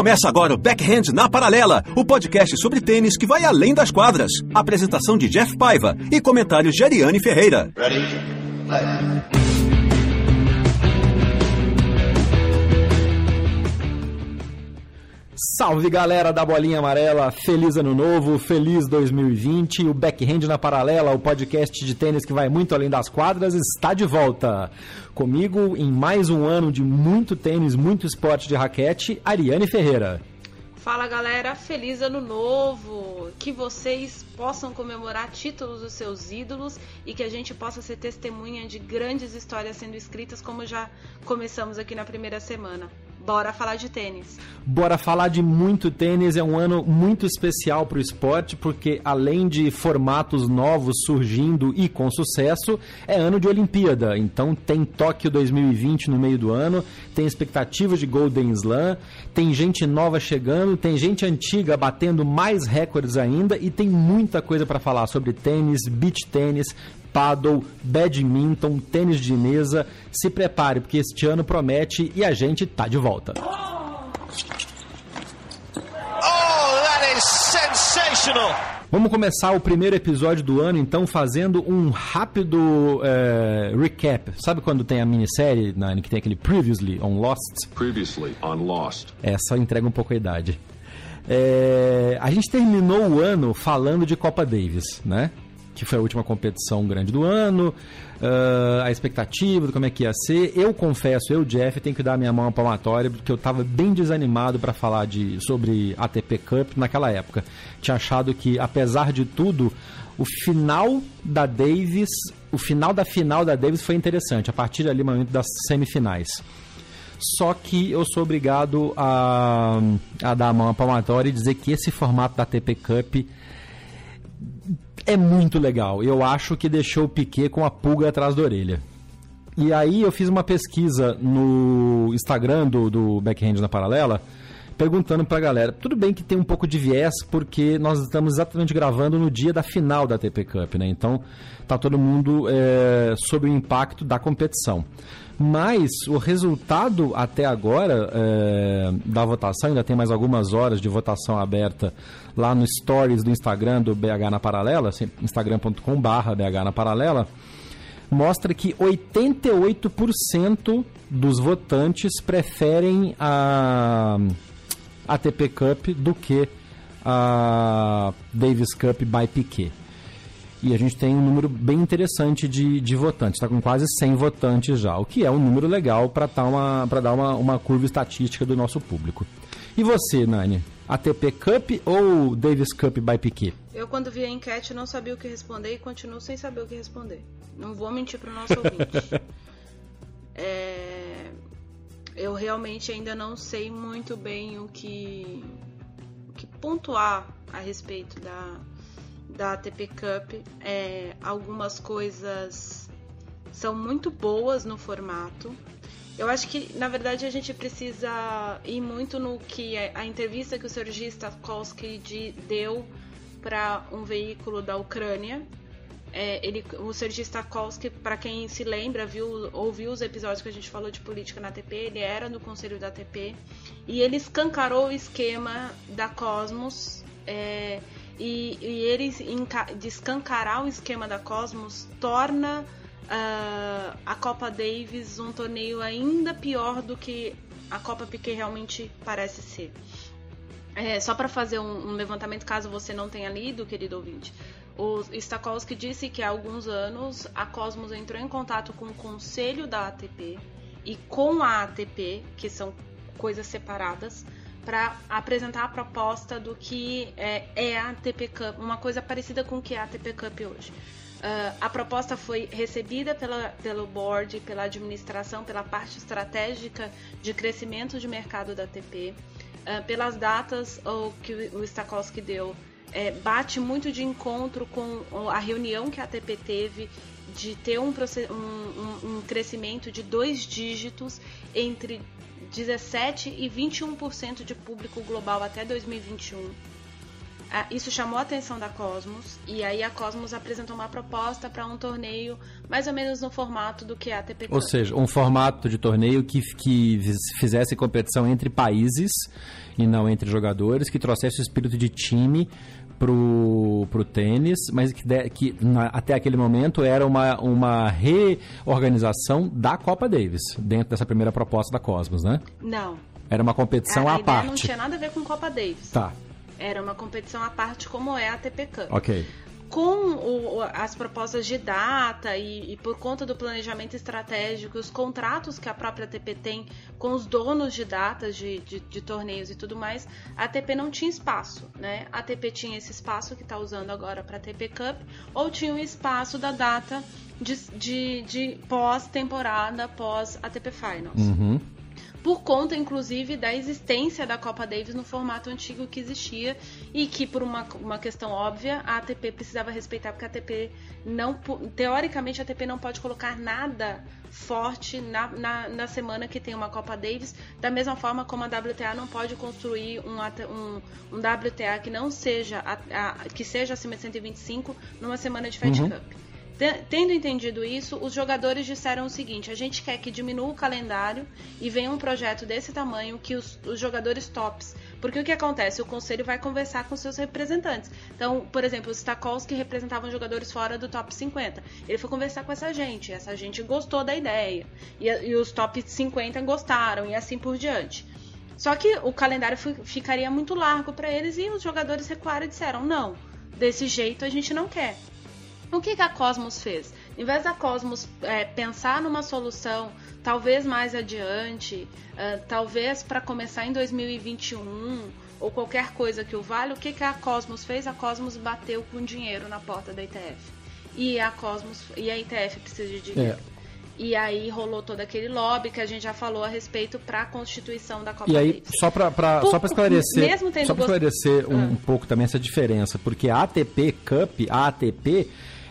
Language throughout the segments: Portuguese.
Começa agora o Backhand na Paralela, o podcast sobre tênis que vai além das quadras. Apresentação de Jeff Paiva e comentários de Ariane Ferreira. Ready? Salve galera da Bolinha Amarela, feliz ano novo, feliz 2020. O Backhand na Paralela, o podcast de tênis que vai muito além das quadras, está de volta. Comigo, em mais um ano de muito tênis, muito esporte de raquete, Ariane Ferreira. Fala galera, feliz ano novo! Que vocês possam comemorar títulos dos seus ídolos e que a gente possa ser testemunha de grandes histórias sendo escritas, como já começamos aqui na primeira semana. Bora falar de tênis. Bora falar de muito tênis. É um ano muito especial para o esporte, porque além de formatos novos surgindo e com sucesso, é ano de Olimpíada. Então tem Tóquio 2020 no meio do ano, tem expectativas de Golden Slam, tem gente nova chegando, tem gente antiga batendo mais recordes ainda e tem muita coisa para falar sobre tênis, beach tênis, paddle, badminton, tênis de mesa. Se prepare, porque este ano promete e a gente tá de volta. Oh, that is sensational! Vamos começar o primeiro episódio do ano, então, fazendo um rápido é, recap. Sabe quando tem a minissérie, Nani, que tem aquele Previously on Lost? Previously on Lost. Essa entrega um pouco a idade. É, a gente terminou o ano falando de Copa Davis, né? Que foi a última competição grande do ano, uh, a expectativa de como é que ia ser. Eu confesso, eu, Jeff, tenho que dar minha mão à palmatória, porque eu estava bem desanimado para falar de, sobre ATP Cup naquela época. Tinha achado que, apesar de tudo, o final da Davis, o final da final da Davis foi interessante, a partir ali, momento das semifinais. Só que eu sou obrigado a, a dar a mão à palmatória e dizer que esse formato da ATP Cup é muito legal. Eu acho que deixou o Piquet com a pulga atrás da orelha. E aí eu fiz uma pesquisa no Instagram do, do Backhand na Paralela, perguntando pra galera. Tudo bem que tem um pouco de viés, porque nós estamos exatamente gravando no dia da final da TP Cup, né? Então tá todo mundo é, sob o impacto da competição. Mas o resultado até agora é, da votação, ainda tem mais algumas horas de votação aberta lá no stories do Instagram do BH na Paralela, instagram.com/barra BH na Paralela, mostra que 88% dos votantes preferem a ATP Cup do que a Davis Cup by Piquet. E a gente tem um número bem interessante de, de votantes, está com quase 100 votantes já, o que é um número legal para dar, uma, dar uma, uma curva estatística do nosso público. E você, Nani? ATP Cup ou Davis Cup by Piquet? Eu, quando vi a enquete, não sabia o que responder e continuo sem saber o que responder. Não vou mentir para o nosso ouvinte. é... Eu realmente ainda não sei muito bem o que, o que pontuar a respeito da, da ATP Cup. É, algumas coisas são muito boas no formato. Eu acho que, na verdade, a gente precisa ir muito no que é a entrevista que o Sergi Stakowski deu para um veículo da Ucrânia. É, ele, o Sergi Stakowski, para quem se lembra, viu, ouviu os episódios que a gente falou de política na ATP, ele era no conselho da ATP e ele escancarou o esquema da Cosmos. É, e, e ele descancarar o esquema da Cosmos torna uh, a Copa Davis um torneio ainda pior do que a Copa Piquet realmente parece ser. É, só para fazer um, um, levantamento, caso você não tenha lido, querido ouvinte, o Stakowski disse que há alguns anos a Cosmos entrou em contato com o conselho da ATP e com a ATP, que são coisas separadas, para apresentar a proposta do que é, é, a ATP Cup, uma coisa parecida com o que é a ATP Cup hoje. Uh, a proposta foi recebida pela, pelo board, pela administração, pela parte estratégica de crescimento de mercado da ATP. Uh, pelas datas o que o Stakowski deu, é, bate muito de encontro com a reunião que a ATP teve de ter um, um, um crescimento de dois dígitos entre 17 e 21% de público global até 2021. Ah, isso chamou a atenção da Cosmos e aí a Cosmos apresentou uma proposta para um torneio mais ou menos no formato do que a ATP. Ou seja, um formato de torneio que, que fizesse competição entre países e não entre jogadores, que trouxesse o espírito de time pro, pro tênis, mas que, de, que na, até aquele momento era uma, uma reorganização da Copa Davis, dentro dessa primeira proposta da Cosmos, né? Não. Era uma competição a, a à parte. não tinha nada a ver com Copa Davis. Tá. Era uma competição à parte como é a ATP Cup. Ok com o, as propostas de data e, e, por conta do planejamento estratégico, os contratos que a própria ATP tem com os donos de datas de, de, de torneios e tudo mais, a ATP não tinha espaço, né? A ATP tinha esse espaço que está usando agora para a ATP Cup, ou tinha o espaço da data de, de, pós-temporada, pós-ATP Finals. Uhum por conta, inclusive, da existência da Copa Davis no formato antigo que existia e que, por uma, uma questão óbvia, a ATP precisava respeitar, porque a ATP não. Teoricamente, a ATP não pode colocar nada forte na, na, na, semana que tem uma Copa Davis, da mesma forma como a WTA não pode construir um, um, um WTA que não seja a, a, que seja acima de 125 numa semana de Fed uhum. Cup. Tendo entendido isso, os jogadores disseram o seguinte: a gente quer que diminua o calendário e venha um projeto desse tamanho que os, os jogadores tops. Porque o que acontece? O conselho vai conversar com seus representantes. Então, por exemplo, os Stakowski representavam jogadores fora do top 50. Ele foi conversar com essa gente, essa gente gostou da ideia. E, e os top 50 gostaram, e assim por diante. Só que o calendário ficaria muito largo para eles e os jogadores recuaram e disseram: não, desse jeito a gente não quer. O que, que a Cosmos fez? Em vez da Cosmos é, pensar numa solução, talvez mais adiante, uh, talvez para começar em 2021 ou qualquer coisa que o valha, o que, que a Cosmos fez? A Cosmos bateu com dinheiro na porta da ITF. E a Cosmos e a ITF precisa de dinheiro. É. E aí rolou todo aquele lobby que a gente já falou a respeito para a constituição da Copa E aí, Davis. só para só esclarecer, mesmo tendo só para esclarecer um, ah. um pouco também essa diferença, porque a ATP Cup, a ATP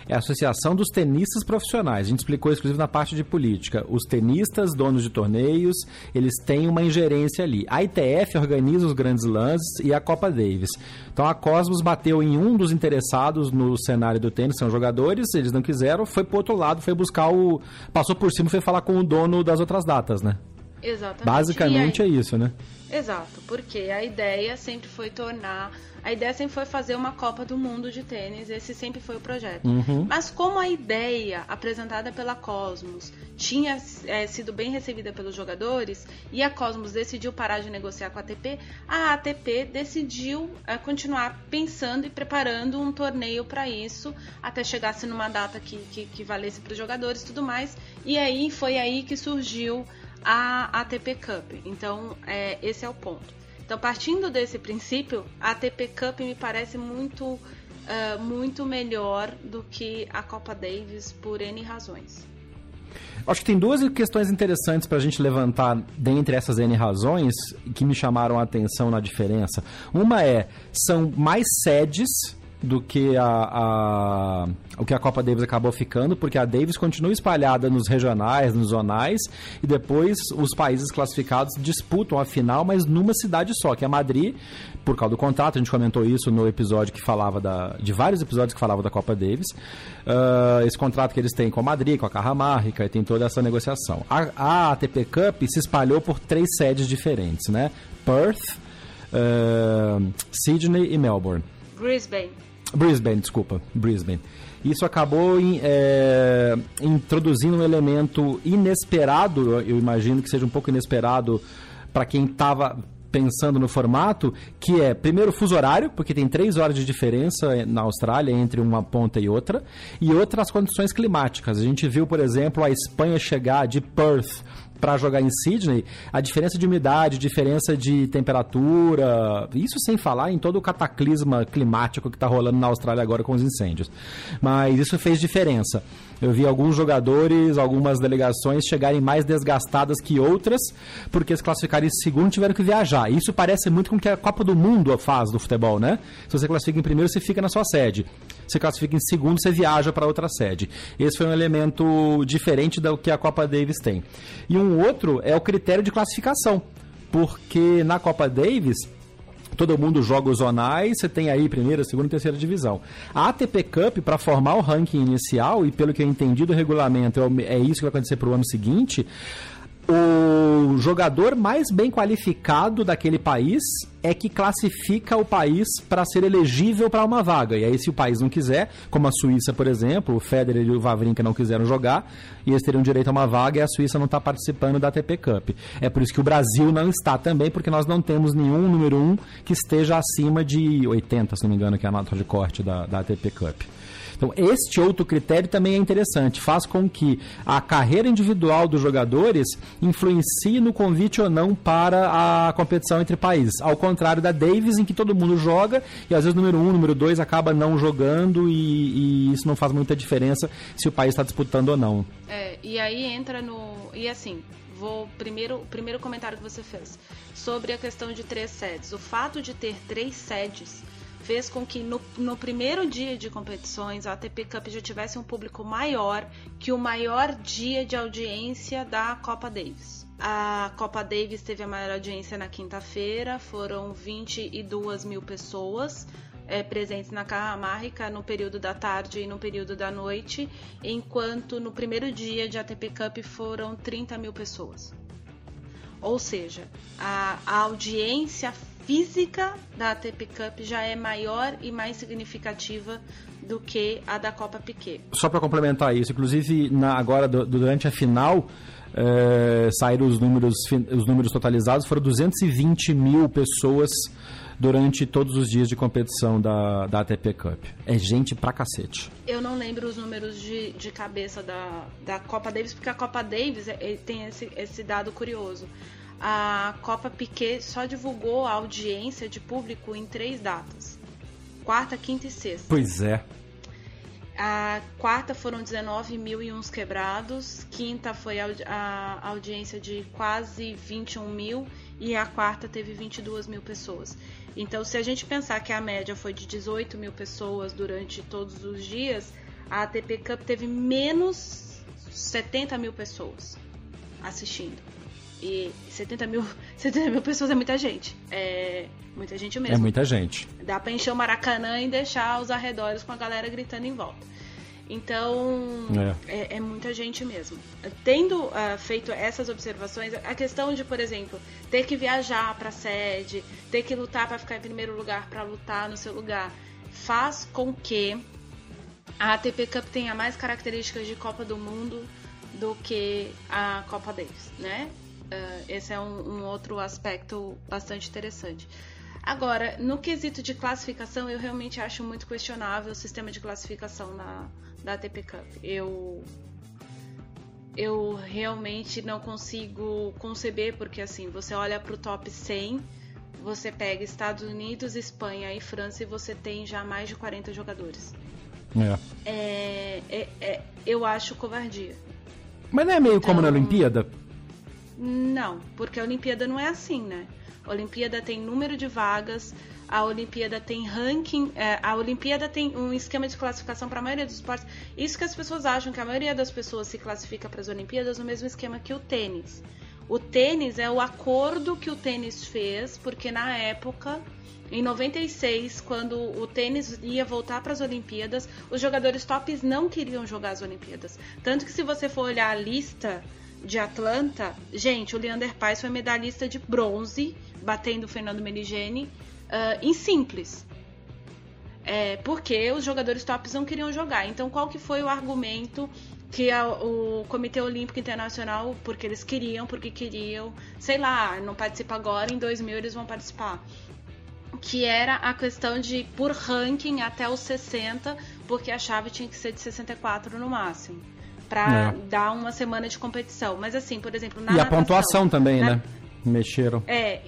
é a Associação dos Tenistas Profissionais. A gente explicou isso, inclusive, na parte de política. Os tenistas, donos de torneios, eles têm uma ingerência ali. A ITF organiza os grandes lances e a Copa Davis. Então a Cosmos bateu em um dos interessados no cenário do tênis, são jogadores, eles não quiseram, foi pro outro lado, foi buscar o. Passou por cima e foi falar com o dono das outras datas, né? Exatamente. Basicamente aí... é isso, né? Exato, porque a ideia sempre foi tornar a ideia sempre foi fazer uma Copa do Mundo de tênis, esse sempre foi o projeto. Uhum. Mas como a ideia apresentada pela Cosmos tinha é, sido bem recebida pelos jogadores e a Cosmos decidiu parar de negociar com a ATP, a ATP decidiu é, continuar pensando e preparando um torneio para isso, até chegasse numa data que, que, que valesse para os jogadores e tudo mais. E aí foi aí que surgiu a ATP Cup. Então, é, esse é o ponto. Então, partindo desse princípio, a ATP Cup me parece muito, uh, muito melhor do que a Copa Davis por N razões. Acho que tem duas questões interessantes para a gente levantar dentre essas N razões que me chamaram a atenção na diferença. Uma é, são mais sedes do que a, a, o que a Copa Davis acabou ficando, porque a Davis continua espalhada nos regionais, nos zonais, e depois os países classificados disputam a final, mas numa cidade só, que é Madrid, por causa do contrato, a gente comentou isso no episódio que falava da, de vários episódios que falavam da Copa Davis, uh, esse contrato que eles têm com a Madrid, com a Carramarrica, e tem toda essa negociação. A, a ATP Cup se espalhou por três sedes diferentes, né? Perth, uh, Sydney e Melbourne. Brisbane. Brisbane, desculpa, Brisbane. Isso acabou em, é, introduzindo um elemento inesperado, eu imagino que seja um pouco inesperado para quem estava pensando no formato, que é, primeiro, fuso horário, porque tem três horas de diferença na Austrália entre uma ponta e outra, e outras condições climáticas. A gente viu, por exemplo, a Espanha chegar de Perth para jogar em Sydney, a diferença de umidade, diferença de temperatura, isso sem falar em todo o cataclisma climático que está rolando na Austrália agora com os incêndios. Mas isso fez diferença. Eu vi alguns jogadores, algumas delegações chegarem mais desgastadas que outras, porque se classificarem em segundo tiveram que viajar. Isso parece muito com o que a Copa do Mundo faz do futebol, né? Se você classifica em primeiro, você fica na sua sede. Se classifica em segundo, você viaja para outra sede. Esse foi um elemento diferente do que a Copa Davis tem. E um outro é o critério de classificação, porque na Copa Davis todo mundo joga os zonais, você tem aí primeira, segunda e terceira divisão. A ATP Cup, para formar o ranking inicial, e pelo que eu entendi do regulamento, é, é isso que vai acontecer para o ano seguinte, o jogador mais bem qualificado daquele país é que classifica o país para ser elegível para uma vaga. E aí, se o país não quiser, como a Suíça, por exemplo, o Federer e o Wawrinka não quiseram jogar, e eles teriam direito a uma vaga e a Suíça não está participando da ATP Cup. É por isso que o Brasil não está também, porque nós não temos nenhum número um que esteja acima de 80, se não me engano, que é a nota de corte da, da ATP Cup. Então, este outro critério também é interessante, faz com que a carreira individual dos jogadores influencie no convite ou não para a competição entre países. Ao contrário da Davis, em que todo mundo joga e às vezes o número um, número dois acaba não jogando e, e isso não faz muita diferença se o país está disputando ou não. É, e aí entra no. E assim, vou primeiro primeiro comentário que você fez sobre a questão de três sedes. O fato de ter três sedes fez com que no, no primeiro dia de competições a ATP Cup já tivesse um público maior que o maior dia de audiência da Copa Davis. A Copa Davis teve a maior audiência na quinta-feira, foram 22 mil pessoas é, presentes na Cajamarca no período da tarde e no período da noite, enquanto no primeiro dia de ATP Cup foram 30 mil pessoas. Ou seja, a, a audiência física da ATP Cup já é maior e mais significativa do que a da Copa Piquet. Só para complementar isso, inclusive na, agora durante a final é, saíram os números, os números totalizados, foram 220 mil pessoas durante todos os dias de competição da, da ATP Cup. É gente pra cacete. Eu não lembro os números de, de cabeça da, da Copa Davis, porque a Copa Davis é, tem esse, esse dado curioso a Copa Piquet só divulgou a audiência de público em três datas: quarta, quinta e sexta. Pois é. A quarta foram 19 mil e uns quebrados, quinta foi a, a audiência de quase 21 mil e a quarta teve 22 mil pessoas. Então, se a gente pensar que a média foi de 18 mil pessoas durante todos os dias, a ATP Cup teve menos 70 mil pessoas assistindo. E 70 mil, 70 mil pessoas é muita gente. É muita gente mesmo. É muita gente. Dá pra encher o Maracanã e deixar os arredores com a galera gritando em volta. Então, é, é, é muita gente mesmo. Tendo uh, feito essas observações, a questão de, por exemplo, ter que viajar para sede, ter que lutar para ficar em primeiro lugar, para lutar no seu lugar, faz com que a ATP Cup tenha mais características de Copa do Mundo do que a Copa Davis, né? Uh, esse é um, um, outro aspecto bastante interessante. Agora, no quesito de classificação, eu realmente acho muito questionável o sistema de classificação na, da ATP Cup. Eu, eu realmente não consigo conceber, porque assim, você olha para o top 100, você pega Estados Unidos, Espanha e França e você tem já mais de 40 jogadores. É. É, é, é eu acho covardia. Mas não é meio então, como na então, Olimpíada? Não, porque a Olimpíada não é assim, né? A Olimpíada tem número de vagas, a Olimpíada tem ranking, é, a Olimpíada tem um esquema de classificação para a maioria dos esportes. Isso que as pessoas acham que a maioria das pessoas se classifica para as Olimpíadas no mesmo esquema que o tênis. O tênis é o acordo que o tênis fez, porque na época, em 96, quando o tênis ia voltar para as Olimpíadas, os jogadores tops não queriam jogar as Olimpíadas. Tanto que se você for olhar a lista de Atlanta, gente, o Leander Paes foi medalhista de bronze, batendo o Fernando Meligeni, uh, em simples. É, porque os jogadores tops não queriam jogar. Então, qual que foi o argumento que a, o Comitê Olímpico Internacional, porque eles queriam, porque queriam, sei lá, não participa agora, em 2000 eles vão participar. Que era a questão de, por ranking, até os 60, porque a chave tinha que ser de 64 no máximo. para É. dar uma semana de competição. Mas assim, por exemplo, na E a natação, pontuação também, na- né? Mexeram. É,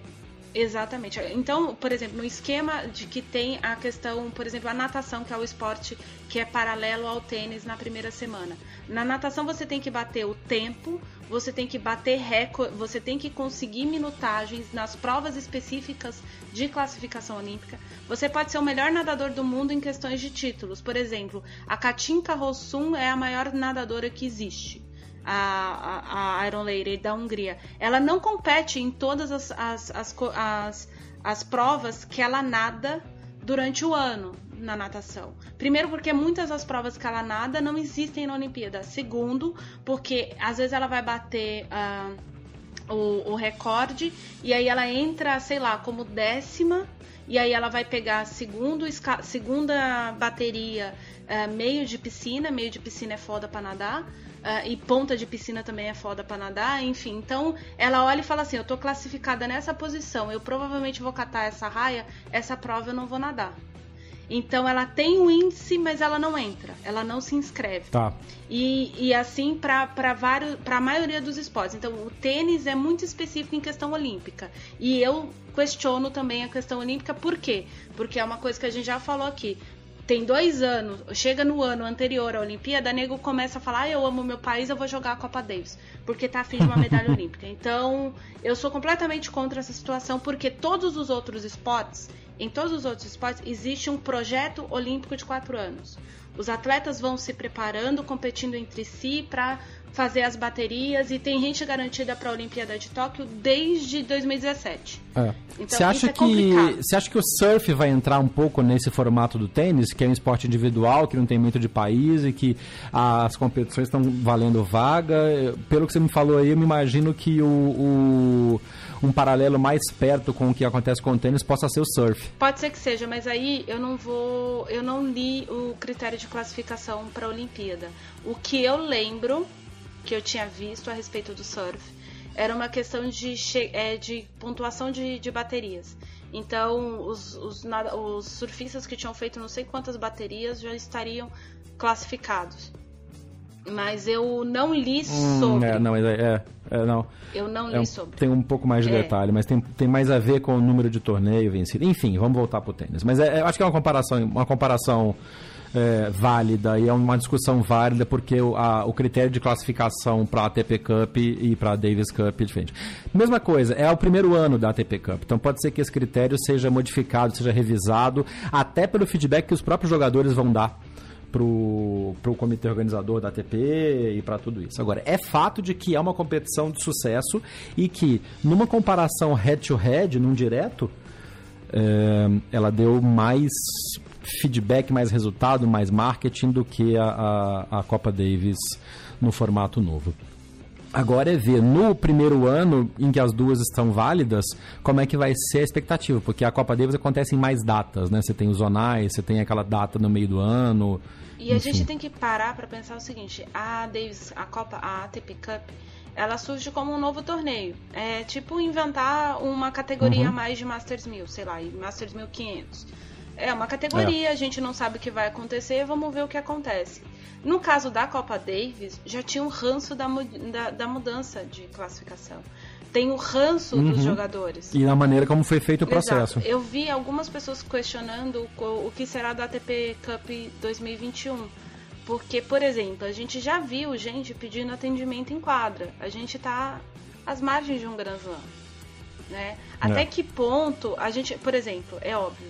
exatamente. Então, por exemplo, no esquema de que tem a questão, por exemplo, a natação, que é o esporte que é paralelo ao tênis na primeira semana. Na natação você tem que bater o tempo, você tem que bater recorde, você tem que conseguir minutagens nas provas específicas de classificação olímpica. Você pode ser o melhor nadador do mundo em questões de títulos. Por exemplo, a Katinka Rossum é a maior nadadora que existe a, a, a Iron Lady da Hungria. Ela não compete em todas as, as, as, as, as provas que ela nada durante o ano na natação. Primeiro, porque muitas das provas que ela nada não existem na Olimpíada. Segundo, porque às vezes ela vai bater. ah, o, o recorde e aí ela entra, sei lá, como décima e aí ela vai pegar segundo, segunda bateria, eh, meio de piscina, meio de piscina é foda pra nadar. Eh, e ponta de piscina também é foda pra nadar, enfim. Então ela olha e fala assim: Eu tô classificada nessa posição, eu provavelmente vou catar essa raia, essa prova eu não vou nadar. Então ela tem o índice, mas ela não entra, ela não se inscreve. Tá. E, e assim para vários para a maioria dos esportes. Então o tênis é muito específico em questão olímpica. E eu questiono também a questão olímpica, por quê? Porque é uma coisa que a gente já falou aqui. Tem dois anos, chega no ano anterior à Olimpíada, nego começa a falar: ah, eu amo meu país, eu vou jogar a Copa Davis, porque tá afim de uma medalha olímpica. Então, eu sou completamente contra essa situação, porque todos os outros esportes, em todos os outros esportes, existe um projeto olímpico de quatro anos. Os atletas vão se preparando, competindo entre si para fazer as baterias e tem gente garantida para a Olimpíada de Tóquio desde 2017. É. Então, Você acha é que você acha que o surf vai entrar um pouco nesse formato do tênis, que é um esporte individual, que não tem muito de país e que as competições estão valendo vaga? Pelo que você me falou aí, eu me imagino que o, o- um paralelo mais perto com o que acontece com o tênis possa ser o surf. Pode ser que seja, mas aí eu não vou, eu não li o critério de classificação para a Olimpíada. O que eu lembro que eu tinha visto a respeito do surf era uma questão de, é, de pontuação de, de baterias. Então, os, os, os surfistas que tinham feito não sei quantas baterias já estariam classificados. Mas eu não li Hum, sobre. é, não, é, é, é, não. Eu não É li um- sobre. tem um pouco mais de É. detalhe, mas tem, tem mais a ver com o número de torneio vencido. Enfim, vamos voltar pro tênis. Mas é, eu acho que é uma comparação, uma comparação é, válida e é uma discussão válida porque o, a- o critério de classificação para a ATP Cup e para a Davis Cup é diferente. Mesma coisa, é o primeiro ano da ATP Cup, então pode ser que esse critério seja modificado, seja revisado, até pelo feedback que os próprios jogadores vão dar pro, pro comitê organizador da ATP e para tudo isso. Agora, é fato de que é uma competição de sucesso e que, numa comparação head-to-head, num direto, é, ela deu mais feedback, mais resultado, mais marketing do que a, a, a Copa Davis no formato novo. Agora é ver no primeiro ano em que as duas estão válidas, como é que vai ser a expectativa, porque a Copa Davis acontece em mais datas, né? Você tem os zonais, você tem aquela data no meio do ano. E a enfim. gente tem que parar para pensar o seguinte: a Davis, a Copa, a ATP Cup, ela surge como um novo torneio. É tipo inventar uma categoria a mais de Masters 1000, sei lá, e Masters 1500. É uma categoria, a gente não sabe o que vai acontecer, vamos ver o que acontece. No caso da Copa Davis, já tinha um ranço da, da, da mudança de classificação. Tem o ranço dos jogadores. E na maneira como foi feito o processo. Exato. Eu vi algumas pessoas questionando o, que será do ATP Cup 2021. Porque, por exemplo, a gente já viu gente pedindo atendimento em quadra. A gente tá às margens de um Grand Slam. Né? Até É. que ponto a gente, por exemplo, é óbvio,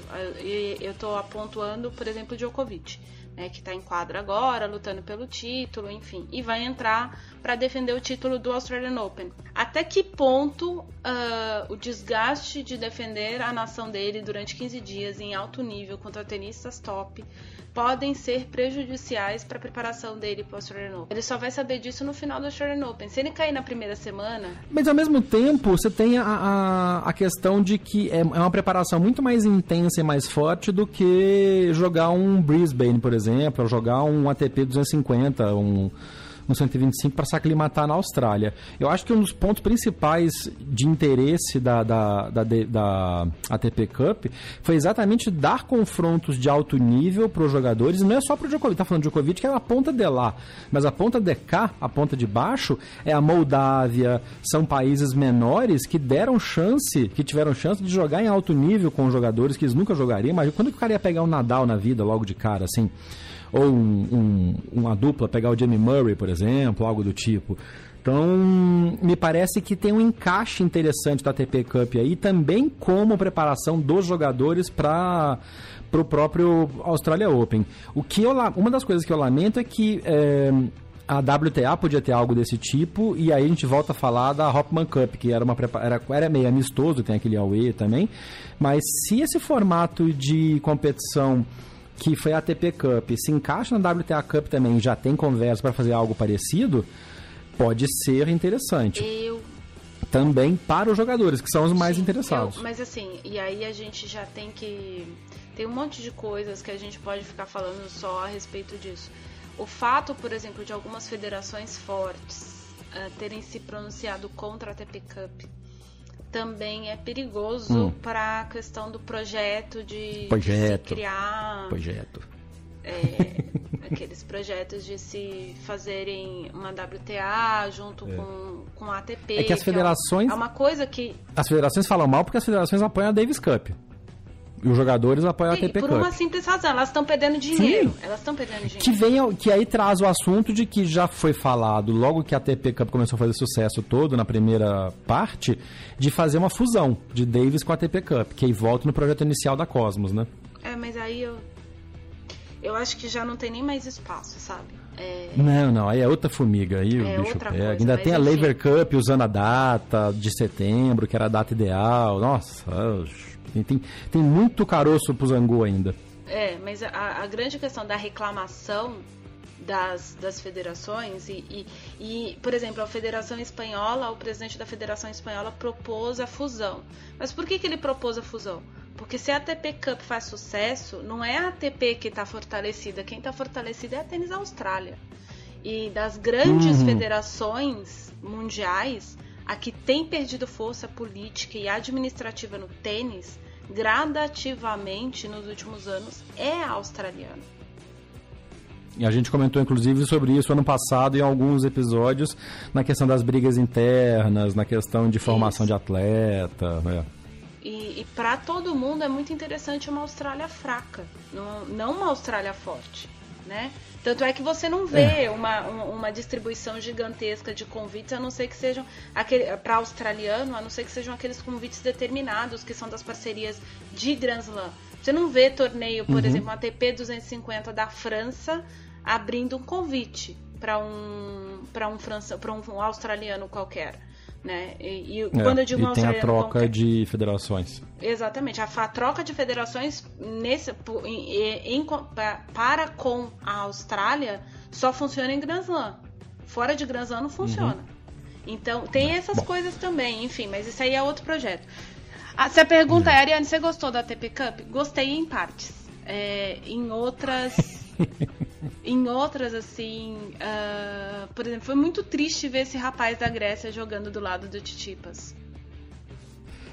eu, tô apontando, por exemplo, o Djokovic, né, que tá em quadra agora, lutando pelo título, enfim, e vai entrar para defender o título do Australian Open. Até que ponto ah, o desgaste de defender a nação dele durante 15 dias em alto nível contra tenistas top podem ser prejudiciais para a preparação dele para o Australian Open. Ele só vai saber disso no final do Australian Open. Se ele cair na primeira semana, Mas ao mesmo tempo, você tem a, a, a questão de que é, é uma preparação muito mais intensa e mais forte do que jogar um Brisbane, por exemplo, ou jogar um ATP 250, um, no 125 para se aclimatar na Austrália. Eu acho que um dos pontos principais de interesse da, da, da, da ATP Cup foi exatamente dar confrontos de alto nível para os jogadores, não é só para o Djokovic, tá falando de Djokovic que é a ponta de lá, mas a ponta de cá, a ponta de baixo, é a Moldávia, são países menores que deram chance, que tiveram chance de jogar em alto nível com jogadores que eles nunca jogariam. Mas quando que o cara ia pegar o Nadal na vida logo de cara, assim? Ou um, um, uma dupla, pegar o Jamie Murray, por exemplo, algo do tipo. Então, me parece que tem um encaixe interessante da ATP Cup aí, também como preparação dos jogadores para o próprio Australia Open. O que eu, uma das coisas que eu lamento é que é, a WTA podia ter algo desse tipo, e aí a gente volta a falar da Hopman Cup, que era, uma, era, era meio amistoso, tem aquele AUE também, mas se esse formato de competição que foi a ATP Cup se encaixa na WTA Cup também já tem conversa para fazer algo parecido, pode ser interessante. Eu também para os jogadores, que são os mais Sim, interessados. Eu, mas assim, e aí a gente já tem que. Tem um monte de coisas que a gente pode ficar falando só a respeito disso. O fato, por exemplo, de algumas federações fortes uh, terem se pronunciado contra a TP Cup também é perigoso hum. para a questão do projeto de, projeto. de criar. Projeto. É, aqueles projetos de se fazerem uma WTA junto é. com, com a ATP. É que as federações. Que é uma coisa que. As federações falam mal porque as federações apoiam a Davis Cup. E os jogadores apoiam Sim, a ATP por Cup. uma simples razão, elas estão perdendo dinheiro. Sim. Elas estão perdendo dinheiro. Que, vem, que aí traz o assunto de que já foi falado, logo que a ATP Cup começou a fazer sucesso todo na primeira parte, de fazer uma fusão de Davis com a ATP Cup, que aí volta no projeto inicial da Cosmos, né? É, mas aí eu. Eu acho que já não tem nem mais espaço, sabe? É... Não, não, aí é outra formiga, aí é o bicho pega. Coisa, Ainda tem a. Lever Cup usando a data de setembro, que era a data ideal. Nossa, tem, tem, tem muito caroço pro Zangu ainda. É, mas a, a grande questão da reclamação das, das federações e, e, e, por exemplo, a Federação Espanhola, o presidente da Federação Espanhola propôs a fusão. Mas por que, que ele propôs a fusão? Porque se a ATP Cup faz sucesso, não é a ATP que está fortalecida, quem está fortalecida é a Tênis Austrália. E das grandes uhum. federações mundiais, a que tem perdido força política e administrativa no tênis, gradativamente nos últimos anos, é a australiana. E a gente comentou inclusive sobre isso ano passado em alguns episódios, na questão das brigas internas, na questão de formação isso. de atleta. Né? E, e para todo mundo é muito interessante uma Austrália fraca, não, não uma Austrália forte, né? Tanto é que você não vê é. uma, uma distribuição gigantesca de convites, a não ser que sejam para australiano, a não ser que sejam aqueles convites determinados que são das parcerias de Grand Slam. Você não vê torneio, por uhum. exemplo, um ATP 250 da França abrindo um convite para um para um França, para um australiano qualquer. Né? E, e é, quando eu digo e tem a troca de federações. Exatamente, a, a, troca de federações nesse, em, em, para com a Austrália só funciona em Grand Slam. Fora de Grand Slam não funciona. Uhum. Então, tem essas Bom. coisas também, enfim, mas isso aí é outro projeto. Ah, se a pergunta é, Ariane, você gostou da TP Cup? Gostei em partes. É, em outras. em outras, assim. Uh, por exemplo, foi muito triste ver esse rapaz da Grécia jogando do lado do Titipas.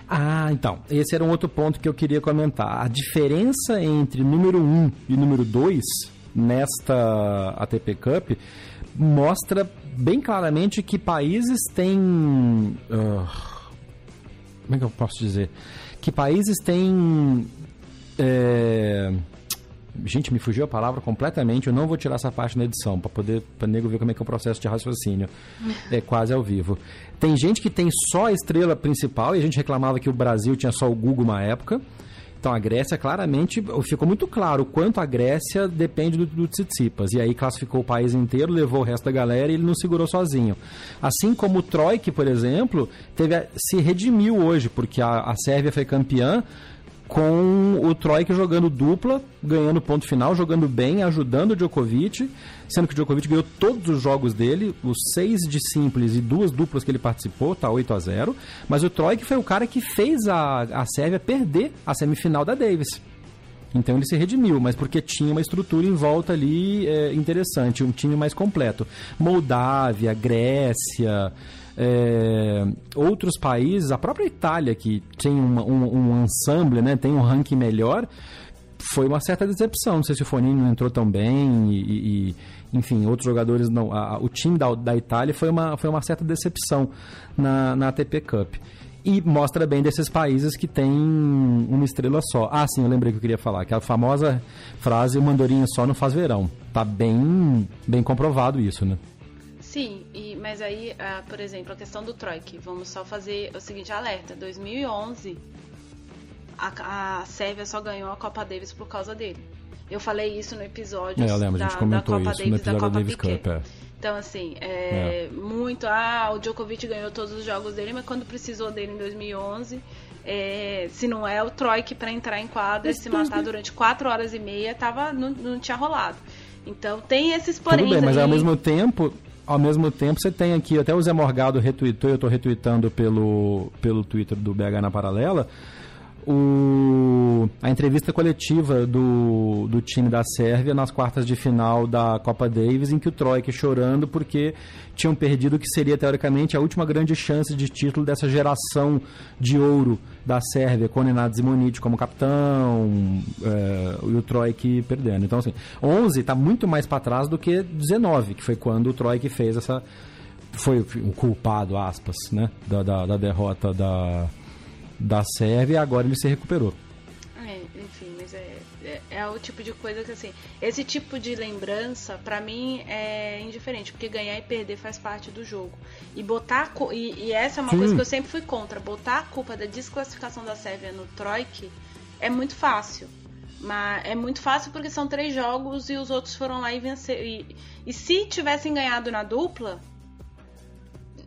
Ah, então. Esse era um outro ponto que eu queria comentar. A diferença entre número 1 e número 2 nesta ATP Cup mostra bem claramente que países têm. Uh, como é que eu posso dizer? Que países têm. É... Gente, me fugiu a palavra completamente. Eu não vou tirar essa parte na edição para poder para nego ver como é que é o processo de raciocínio. É quase ao vivo. Tem gente que tem só a estrela principal e a gente reclamava que o Brasil tinha só o Google uma época. Então a Grécia claramente ficou muito claro quanto a Grécia depende do, do Tsitsipas. E aí classificou o país inteiro, levou o resto da galera e ele não segurou sozinho. Assim como o Troik, por exemplo, teve se redimiu hoje, porque a, a Sérvia foi campeã com o Troik jogando dupla, ganhando ponto final, jogando bem, ajudando o Djokovic, sendo que o Djokovic ganhou todos os jogos dele, os seis de simples e duas duplas que ele participou, tá 8 a 0 mas o Troik foi o cara que fez a, a Sérvia perder a semifinal da Davis. Então ele se redimiu, mas porque tinha uma estrutura em volta ali é, interessante, um time mais completo. Moldávia, Grécia, é, outros países, a própria Itália, que tem um, um, um ensemble, né, tem um ranking melhor, foi uma certa decepção. Não sei se o Fonini não entrou tão bem e, e enfim, outros jogadores não. A, o time da, da Itália foi uma, foi uma certa decepção na, na ATP Cup. E mostra bem desses países que tem uma estrela só. Ah, sim, eu lembrei que eu queria falar. Aquela famosa frase, o mandorinho só não faz verão. Tá bem, bem comprovado isso, né? Sim, e, mas aí, ah, por exemplo, a questão do Troik. Vamos só fazer o seguinte alerta. 2011, a, a Sérvia só ganhou a Copa Davis por causa dele. Eu falei isso no episódio é, eu lembro, da, a gente comentou da Copa isso Davis, no episódio da, Davis Cup, é. Então, assim, é, é, muito. Ah, o Djokovic ganhou todos os jogos dele, mas quando precisou dele em 2011, é, se não é o Troik para entrar em quadra e se matar durante 4 horas e meia, tava, não, não tinha rolado. Então, tem esses porém. Tudo bem, mas ao mesmo tempo, ao mesmo tempo você tem aqui, até o Zé Morgado retweetou, eu estou retweetando pelo, pelo Twitter do BH na Paralela, o, a entrevista coletiva do, do time da Sérvia nas quartas de final da Copa Davis, em que o Troika chorando porque tinham perdido o que seria teoricamente a última grande chance de título dessa geração de ouro da Sérvia, com o Nenad Zimonid como capitão é, e o Troik perdendo. Então, assim, 11 está muito mais para trás do que 19, que foi quando o Troik fez essa. Foi o culpado, aspas, né, da, da, da derrota da da Sérvia e agora ele se recuperou. É, enfim, mas é, é, é, o tipo de coisa que assim, esse tipo de lembrança para mim é indiferente, porque ganhar e perder faz parte do jogo. E botar e, e essa é uma Sim. coisa que eu sempre fui contra, botar a culpa da desclassificação da Sérvia no Troik é muito fácil. Mas é muito fácil porque são três jogos e os outros foram lá e venceram. E, e se tivessem ganhado na dupla,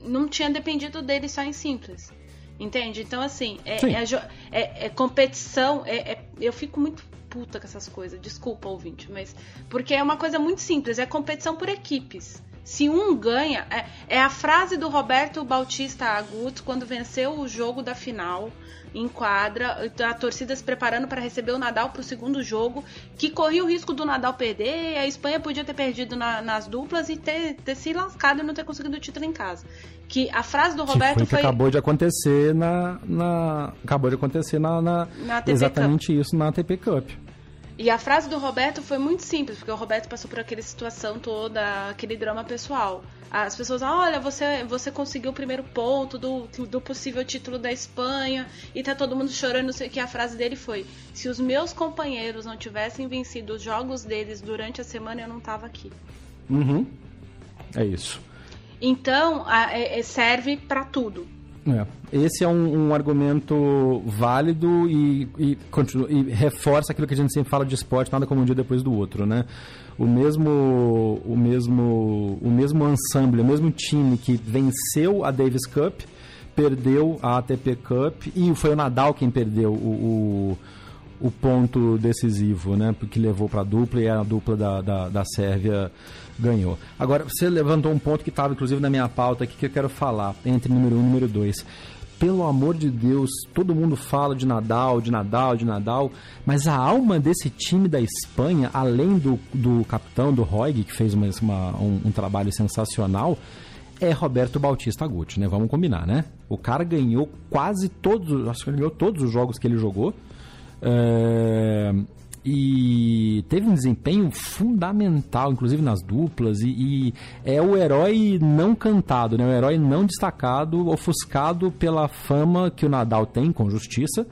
não tinha dependido deles só em simples. Entende? Então, assim, é, é, é, é competição. É, é, eu fico muito puta com essas coisas. Desculpa, ouvinte, mas. Porque é uma coisa muito simples: é competição por equipes. Se um ganha. É, é a frase do Roberto Bautista Agut quando venceu o jogo da final em quadra, a torcida se preparando para receber o Nadal para o segundo jogo, que corria o risco do Nadal perder, a Espanha podia ter perdido na, nas duplas e ter, ter se lascado e não ter conseguido o título em casa. Que a frase do Roberto que foi, que acabou de acontecer na, na acabou de acontecer na, na, na exatamente Cup. isso na ATP Cup. E a frase do Roberto foi muito simples, porque o Roberto passou por aquela situação toda, aquele drama pessoal. As pessoas, ah, olha, você, você conseguiu o primeiro ponto do, do possível título da Espanha e tá todo mundo chorando, não sei o que. A frase dele foi: se os meus companheiros não tivessem vencido os jogos deles durante a semana, eu não tava aqui. Uhum. É isso. Então, é, é serve para tudo. É. Esse é um, um argumento válido e, e, continua, e, reforça aquilo que a gente sempre fala de esporte, nada como um dia depois do outro, né? O mesmo, o mesmo, o mesmo ensemble, o mesmo time que venceu a Davis Cup, perdeu a ATP Cup e foi o Nadal quem perdeu o, o, o ponto decisivo, né? Porque levou para a dupla e a dupla da, da, da Sérvia ganhou. Agora, você levantou um ponto que estava, inclusive, na minha pauta aqui, que eu quero falar, entre número 1 um e número 2. Pelo amor de Deus, todo mundo fala de Nadal, de Nadal, de Nadal, mas a alma desse time da Espanha, além do, do capitão, do Roig, que fez uma, uma um, um trabalho sensacional, é Roberto Bautista Guti, né? Vamos combinar, né? O cara ganhou quase todos, acho que ganhou todos os jogos que ele jogou. É, e teve um desempenho fundamental, inclusive nas duplas, e, e, é o herói não cantado, né? o herói não destacado, ofuscado pela fama que o Nadal tem, com justiça,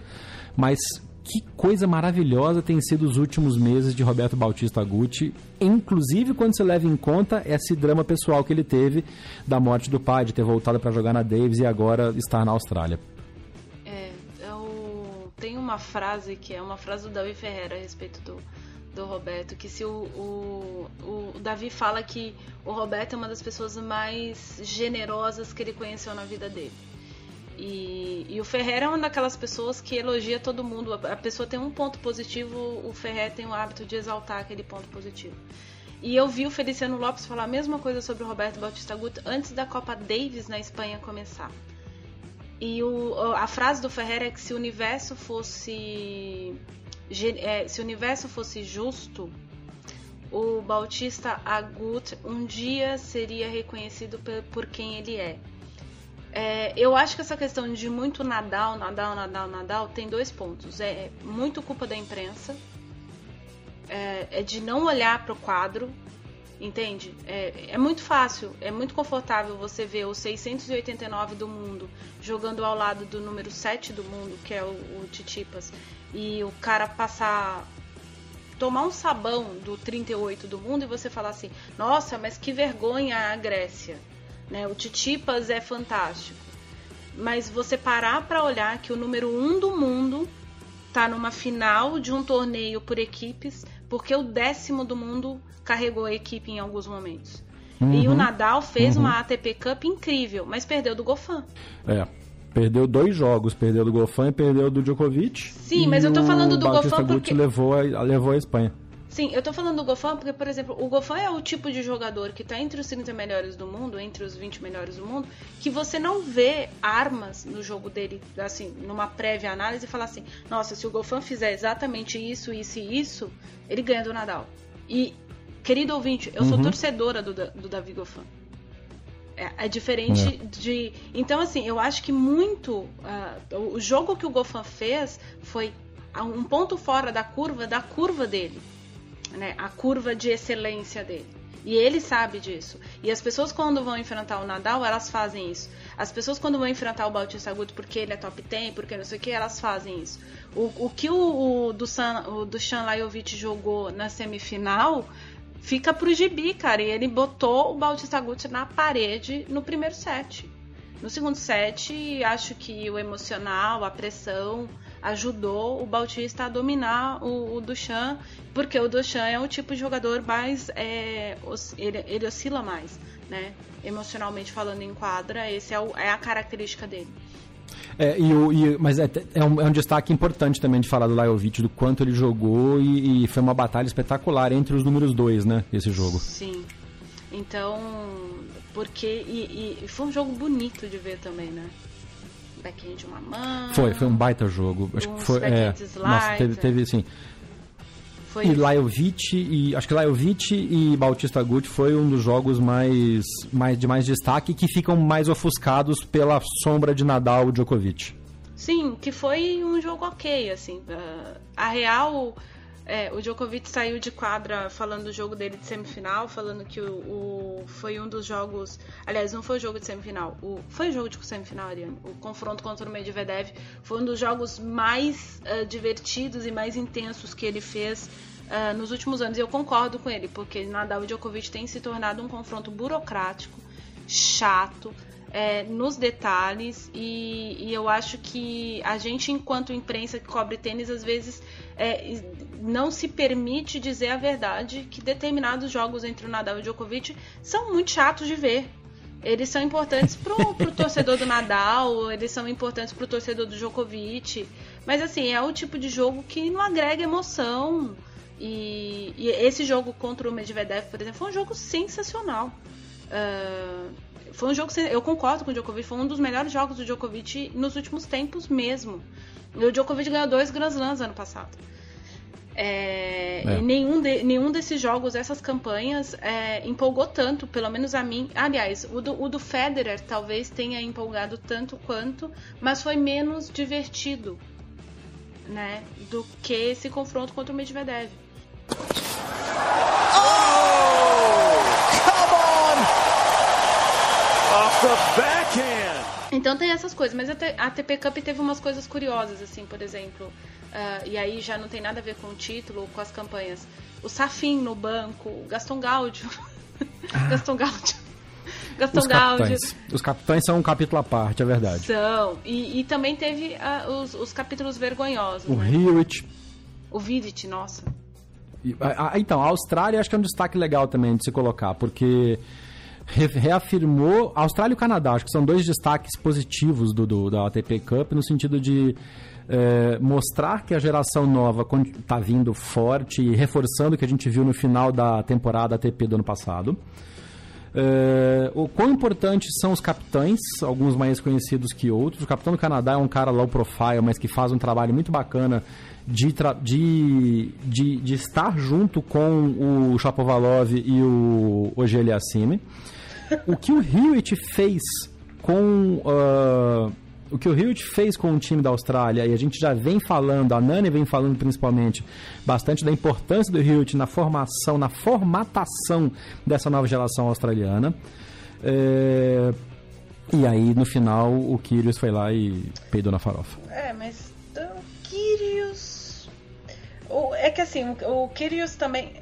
mas que coisa maravilhosa tem sido os últimos meses de Roberto Bautista Guti, inclusive quando se leva em conta esse drama pessoal que ele teve da morte do pai, de ter voltado para jogar na Davis e agora estar na Austrália tem uma frase que é uma frase do Davi Ferreira a respeito do, do Roberto, que se o, o, o Davi fala que o Roberto é uma das pessoas mais generosas que ele conheceu na vida dele. E, e, o Ferreira é uma daquelas pessoas que elogia todo mundo. A pessoa tem um ponto positivo, o Ferreira tem o hábito de exaltar aquele ponto positivo. E eu vi o Feliciano Lopes falar a mesma coisa sobre o Roberto Bautista Guto antes da Copa Davis na Espanha começar. E o, a frase do Ferreira é que se o universo fosse é, se o universo fosse justo, o Bautista Agut um dia seria reconhecido por, quem ele é. é. Eu acho que essa questão de muito Nadal, Nadal, Nadal, Nadal tem dois pontos. É muito culpa da imprensa, é, é de não olhar para o quadro, entende? É, é muito fácil, é muito confortável você ver o 689 do mundo jogando ao lado do número 7 do mundo, que é o, o Titipas, e o cara passar tomar um sabão do 38 do mundo e você falar assim: "Nossa, mas que vergonha a Grécia". Né? O Titipas é fantástico. Mas você parar para olhar que o número 1 um do mundo tá numa final de um torneio por equipes, porque o décimo do mundo carregou a equipe em alguns momentos. Uhum. E o Nadal fez uhum. uma ATP Cup incrível, mas perdeu do Gofan. É. Perdeu dois jogos, perdeu do Gofan e perdeu do Djokovic. Sim, mas eu tô falando do Gofan porque... levou a, levou a Espanha. Sim, eu tô falando do Gofan porque, por exemplo, o Gofan é o tipo de jogador que tá entre os 30 melhores do mundo, entre os 20 melhores do mundo, que você não vê armas no jogo dele, assim, numa prévia análise e falar assim, nossa, se o Gofan fizer exatamente isso, isso e isso, ele ganha do Nadal. E, querido ouvinte, eu uhum. sou torcedora do, do Davi Gofan. É, é diferente é. de. Então, assim, eu acho que muito. Uh, o jogo que o Gofan fez foi um ponto fora da curva da curva dele. Né? A curva de excelência dele. E ele sabe disso. E as pessoas, quando vão enfrentar o Nadal, elas fazem isso. As pessoas, quando vão enfrentar o Bautista Agut porque ele é top 10, porque não sei o que, elas fazem isso. O, o que o, o, Dusan, Lajovic jogou na semifinal fica pro gibi, cara. E ele botou o Bautista Gucci na parede no primeiro set. No segundo set, acho que o emocional, a pressão ajudou o Bautista a dominar o, o Duchamp, porque o Duchamp é o tipo de jogador mais. É, ele, ele oscila mais, né? Emocionalmente falando em quadra, esse é, o, é a característica dele. É, e o, e, mas é, é, um, é, um, destaque importante também de falar do Lajovic, do quanto ele jogou e, e, foi uma batalha espetacular entre os números dois, né? Esse jogo. Sim. Então, porque. E, e foi um jogo bonito de ver também, né? Backhand uma mão. Foi, foi um baita jogo. Acho que foi. É, nossa, teve, teve assim. Foi e Lajovic e acho que Lajovic e Bautista Agut foi um dos jogos mais, mais de mais destaque que ficam mais ofuscados pela sombra de Nadal e Djokovic. Sim, que foi um jogo ok, assim. Uh, a real, é, o Djokovic saiu de quadra falando do jogo dele de semifinal, falando que o, o foi um dos jogos. Aliás, não foi o jogo de semifinal. O, foi o jogo de semifinal, Ariane. O confronto contra o Medvedev foi um dos jogos mais uh, divertidos e mais intensos que ele fez uh, nos últimos anos. E eu concordo com ele, porque Nadal e Djokovic tem se tornado um confronto burocrático, chato, é, nos detalhes e, e, eu acho que a gente, enquanto imprensa que cobre tênis, às vezes é, não se permite dizer a verdade que determinados jogos entre o Nadal e o Djokovic são muito chatos de ver. Eles são importantes pro, pro torcedor do Nadal, eles são importantes pro torcedor do Djokovic. Mas assim, é o tipo de jogo que não agrega emoção. E, e esse jogo contra o Medvedev, por exemplo, foi um jogo sensacional. Uh, foi um jogo. Eu concordo com o Djokovic, foi um dos melhores jogos do Djokovic nos últimos tempos mesmo. O Djokovic ganhou dois Grand Slams ano passado. É, é. nenhum, de, nenhum desses jogos, essas campanhas, é, empolgou tanto, pelo menos a mim. Aliás, o do, o do Federer talvez tenha empolgado tanto quanto, mas foi menos divertido né, do que esse confronto contra o Medvedev. Então tem essas coisas, mas a ATP Cup teve umas coisas curiosas, assim, por exemplo, uh, e aí já não tem nada a ver com o título, com as campanhas. O Safin no banco, o Gaston Gaudio. Ah. Gaston Gaudio. Gaston os capitães. Os capitães são um capítulo à parte, é verdade. São. E, e também teve uh, os, os, capítulos vergonhosos. O né? Hewitt. O Vidit, nossa. Então, a Austrália acho que é um destaque legal também de se colocar, porque reafirmou. Austrália e Canadá, acho que são dois destaques positivos do, do da ATP Cup, no sentido de é, mostrar que a geração nova está vindo forte e reforçando o que a gente viu no final da temporada ATP do ano passado. É, o quão importantes são os capitães, alguns mais conhecidos que outros. O capitão do Canadá é um cara low profile, mas que faz um trabalho muito bacana de, de, de, de estar junto com o Chapovalov e o Ogeli Assime. O que o Hewitt fez com. Uh, o que o Hewitt fez com o time da Austrália, e a gente já vem falando, a Nani vem falando principalmente, bastante da importância do Hewitt na formação, na formatação dessa nova geração australiana. É... E aí, no final, o Kyrgios foi lá e peidou na farofa. É, mas o Kyrgios... É que assim, o Kyrgios também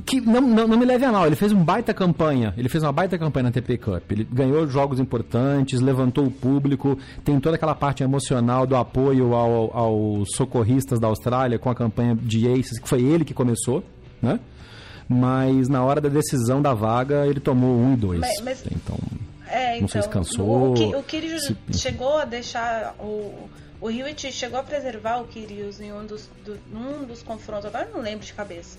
que não, não, não, me leve a mal, ele fez uma baita campanha, ele fez uma baita campanha na TP Cup, ele ganhou jogos importantes, levantou o público, tem toda aquela parte emocional do apoio ao, aos socorristas da Austrália com a campanha de Aces, que foi ele que começou, né? Mas na hora da decisão da vaga, ele tomou um e dois. Mas, mas, então, é, não sei se então, cansou. O, o Kyrgios se... chegou a deixar o... O Hewitt chegou a preservar o Kyrgios em um dos, do, um dos confrontos, agora eu não lembro de cabeça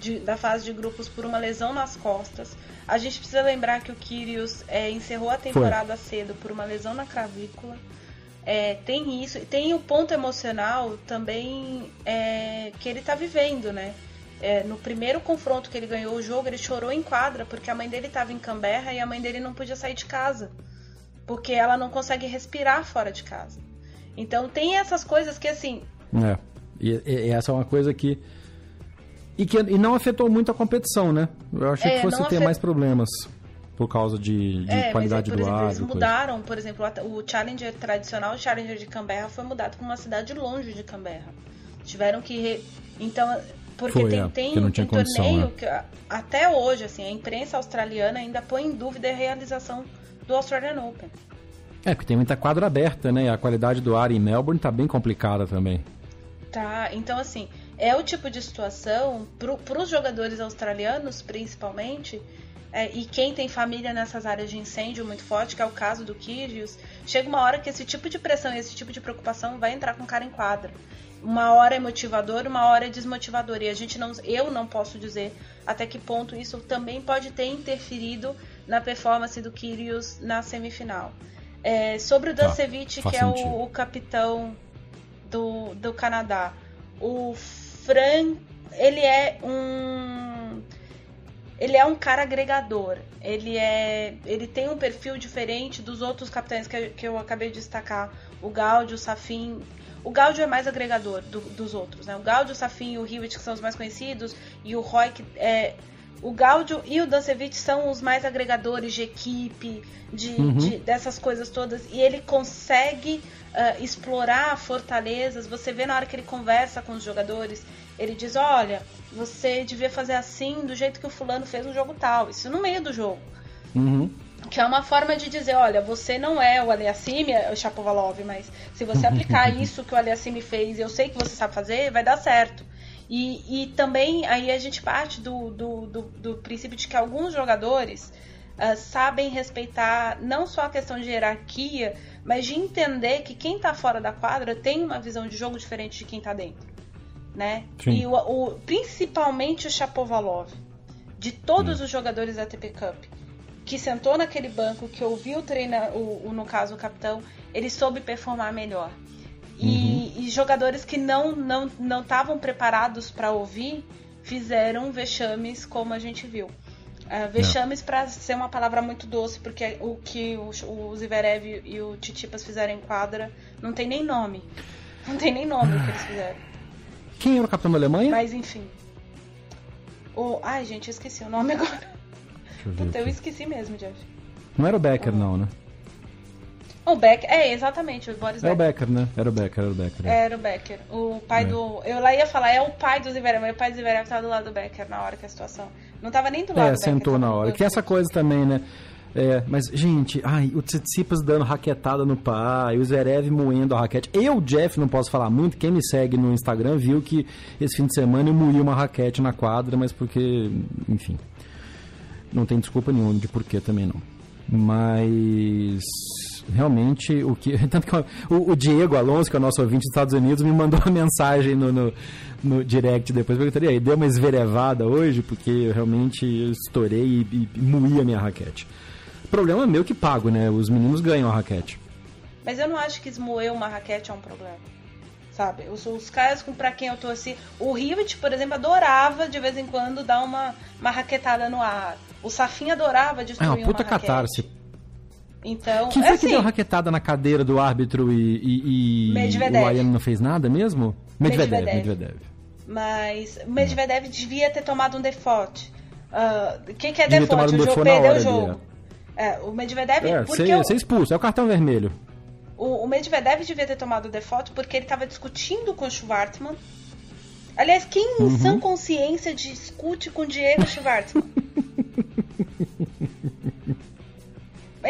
de, da fase de grupos por uma lesão nas costas. A gente precisa lembrar que o Kyrgios é, encerrou a temporada Foi. cedo por uma lesão na clavícula. É, tem isso. Tem o ponto emocional também é, que ele está vivendo, né? É, no primeiro confronto que ele ganhou o jogo, ele chorou em quadra porque a mãe dele estava em Canberra e a mãe dele não podia sair de casa. Porque ela não consegue respirar fora de casa. Então tem essas coisas que assim. É. E, e essa é uma coisa que e, que, e não afetou muito a competição, né? Eu achei é, que fosse ter afet... mais problemas por causa de, de é, qualidade mas, por do exemplo, ar. Eles mudaram, coisa. por exemplo, o Challenger tradicional, o Challenger de Canberra, foi mudado para uma cidade longe de Canberra. Tiveram que. Re... Então, porque foi, tem, é, tem, tem condição, torneio né? que até hoje, assim, a imprensa australiana ainda põe em dúvida a realização do Australian Open. É, porque tem muita quadra aberta, né? E a qualidade do ar em Melbourne tá bem complicada também. Tá, então assim, é o tipo de situação, para os jogadores australianos principalmente, é, e quem tem família nessas áreas de incêndio muito forte, que é o caso do Kyrgios, chega uma hora que esse tipo de pressão e esse tipo de preocupação vai entrar com o cara em quadra. Uma hora é motivador, uma hora é desmotivador. E a gente não, eu não posso dizer até que ponto isso também pode ter interferido na performance do Kyrgios na semifinal. É, sobre o tá, Dancevic, que é o, o, capitão do, do Canadá, o Fran, ele é um ele é um cara agregador. Ele é ele tem um perfil diferente dos outros capitães que, que eu acabei de destacar, o Gaudio, o Safin. O Gaudio é mais agregador do, dos outros, né? O Gaudio, o Safin e o Hewitt que são os mais conhecidos e o Roy que é o Gaudio e o Dancevich são os mais agregadores de equipe, de, uhum. de dessas coisas todas. E ele consegue uh, explorar fortalezas. Você vê na hora que ele conversa com os jogadores, ele diz: Olha, você devia fazer assim do jeito que o fulano fez no jogo tal. Isso no meio do jogo. Uhum. Que é uma forma de dizer, olha, você não é o Aliassime, é o Chapovalov, mas se você aplicar isso que o Aliassime fez, eu sei que você sabe fazer, vai dar certo. E, e também aí a gente parte do, do, do, do princípio de que alguns jogadores uh, sabem respeitar não só a questão de hierarquia, mas de entender que quem está fora da quadra tem uma visão de jogo diferente de quem está dentro. Né? E o, o, principalmente o Chapovalov, de todos hum. os jogadores da ATP Cup, que sentou naquele banco, que ouviu o treino, o, o, no caso o capitão, ele soube performar melhor. E, uhum. e jogadores que não não não estavam preparados para ouvir fizeram vexames como a gente viu. Uh, vexames para ser uma palavra muito doce, porque o que o, o Zverev e o Titipas fizeram em quadra não tem nem nome. Não tem nem nome o que eles fizeram. Quem era o capitão da Alemanha? Mas enfim. O... Ai, gente, eu esqueci o nome agora. Eu, Puta, eu esqueci mesmo, Jeff. Não era o Becker, não, né? O Becker, é, exatamente, o Boris Becker. É o Becker, né? Era o Becker, era o Becker. É. Era o Becker. O pai é. do. Eu lá ia falar, é o pai do Zverev, mas o pai do Zverev tava do lado do Becker na hora que a situação. Não tava nem do lado é, do Becker. É, sentou na hora. Que essa coisa também, né? É, mas, gente, ai, o Tsitsipas dando raquetada no pai, o Zverev moendo a raquete. Eu, Jeff, não posso falar muito. Quem me segue no Instagram viu que esse fim de semana eu moí uma raquete na quadra, mas porque, enfim, não tem desculpa nenhuma de porquê também não. Mas realmente o que. Tanto que o, o, Diego Alonso, que é o nosso ouvinte dos Estados Unidos, me mandou uma mensagem no, no, no direct depois. Perguntei, aí, deu uma esverevada hoje, porque eu realmente estourei e, e moí a minha raquete. Problema meu que pago, né? Os meninos ganham a raquete. Mas eu não acho que esmoer uma raquete é um problema. Sabe? Os, os caras com pra quem eu torci. O Rivet, por exemplo, adorava de vez em quando dar uma, uma raquetada no ar. O Safin adorava destruir é uma puta uma catarse. Então, Quem foi assim, que deu raquetada na cadeira do árbitro e, e, e o Ayano não fez nada mesmo? Medvedev, Medvedev. Medvedev. Mas Medvedev hum. devia ter tomado um default. O uh, que, que é devia default? O jogo perdeu o jogo. É, o Medvedev. É, porque ser, eu... ser expulso, é o cartão vermelho. O, o Medvedev devia ter tomado o default porque ele estava discutindo com o Schwartzman. Aliás, quem em uhum. sã consciência discute com Diego Schwartzman?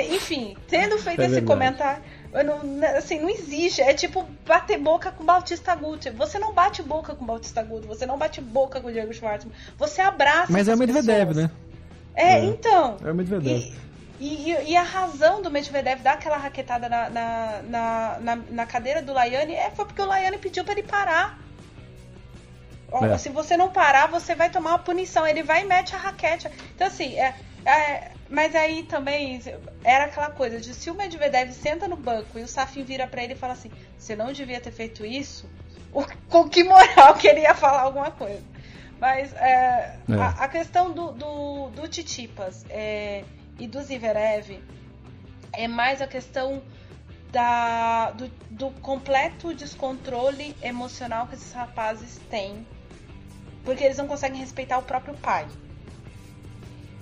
Enfim, tendo feito é esse comentário, não, assim, não existe. É tipo bater boca com Bautista Guti. Você não bate boca com Bautista Guti, você não bate boca com o Diego Schwartzman. Você abraça Mas é o Medvedev, pessoas. né? É, é, então. É o Medvedev. E, e, e, a razão do Medvedev dar aquela raquetada na, na, na, na, na cadeira do Laiane é, foi porque o Laiane pediu para ele parar. É. Se você não parar, você vai tomar uma punição. Ele vai e mete a raquete. Então, assim, é, é, mas aí também era aquela coisa de se o Medvedev senta no banco e o Safin vira para ele e fala assim: você não devia ter feito isso, o, com que moral que ele ia falar alguma coisa. Mas é, é. a, a, questão do, do, do Titipas. É, e do Zverev é mais a questão da, do, do completo descontrole emocional que esses rapazes têm, porque eles não conseguem respeitar o próprio pai.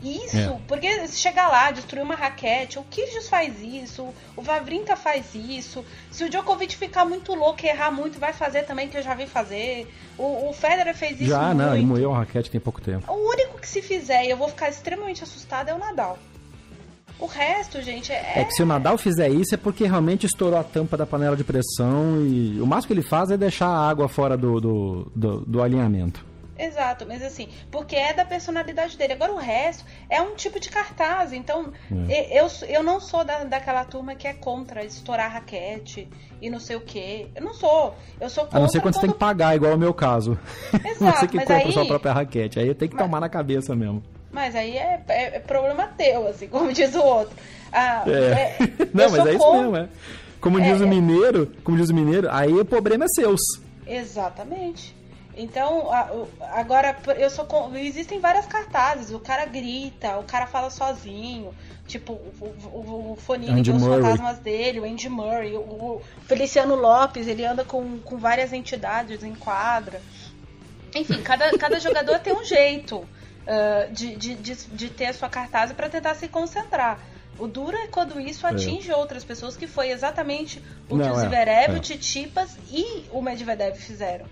Isso, é. porque se chegar lá, destruir uma raquete, o Kyrgios faz isso, o Vavrinka faz isso. Se o Djokovic ficar muito louco e errar muito, vai fazer também, que eu já vi fazer. O, o Federer fez isso Já, muito. não, ele moeu a raquete tem pouco tempo. O único que se fizer e eu vou ficar extremamente assustada é o Nadal. O resto, gente, é. É que se o Nadal fizer isso é porque realmente estourou a tampa da panela de pressão e o máximo que ele faz é deixar a água fora do, do, do, do alinhamento. Exato, mas assim, porque é da personalidade dele. Agora o resto é um tipo de cartaz. Então, é. eu, eu não sou da, daquela turma que é contra estourar raquete e não sei o quê. Eu não sou. Eu sou contra. A não ser quando, quando... você tem que pagar, igual é o meu caso. Exato, você que compra aí... sua própria raquete. Aí tem que mas... tomar na cabeça mesmo. Mas aí é, é, é, problema teu, assim, como diz o outro. Ah, é. é não, mas é isso mesmo, é. Como diz o é, é. mineiro, como diz o mineiro, aí o problema é seus. Exatamente. Então, agora eu sou existem várias cartazes, o cara grita, o cara fala sozinho, tipo o, o, o foninho dos fantasmas dele, o Andy Murray, o, o, Feliciano Lopes, ele anda com, com várias entidades em quadra. Enfim, cada, cada jogador tem um jeito uh, de, de, de, de, ter a sua cartaz para tentar se concentrar. O duro é quando isso é. atinge é. outras pessoas, que foi exatamente o Não, que o Zverev, é, é. o Titipas e o Medvedev fizeram.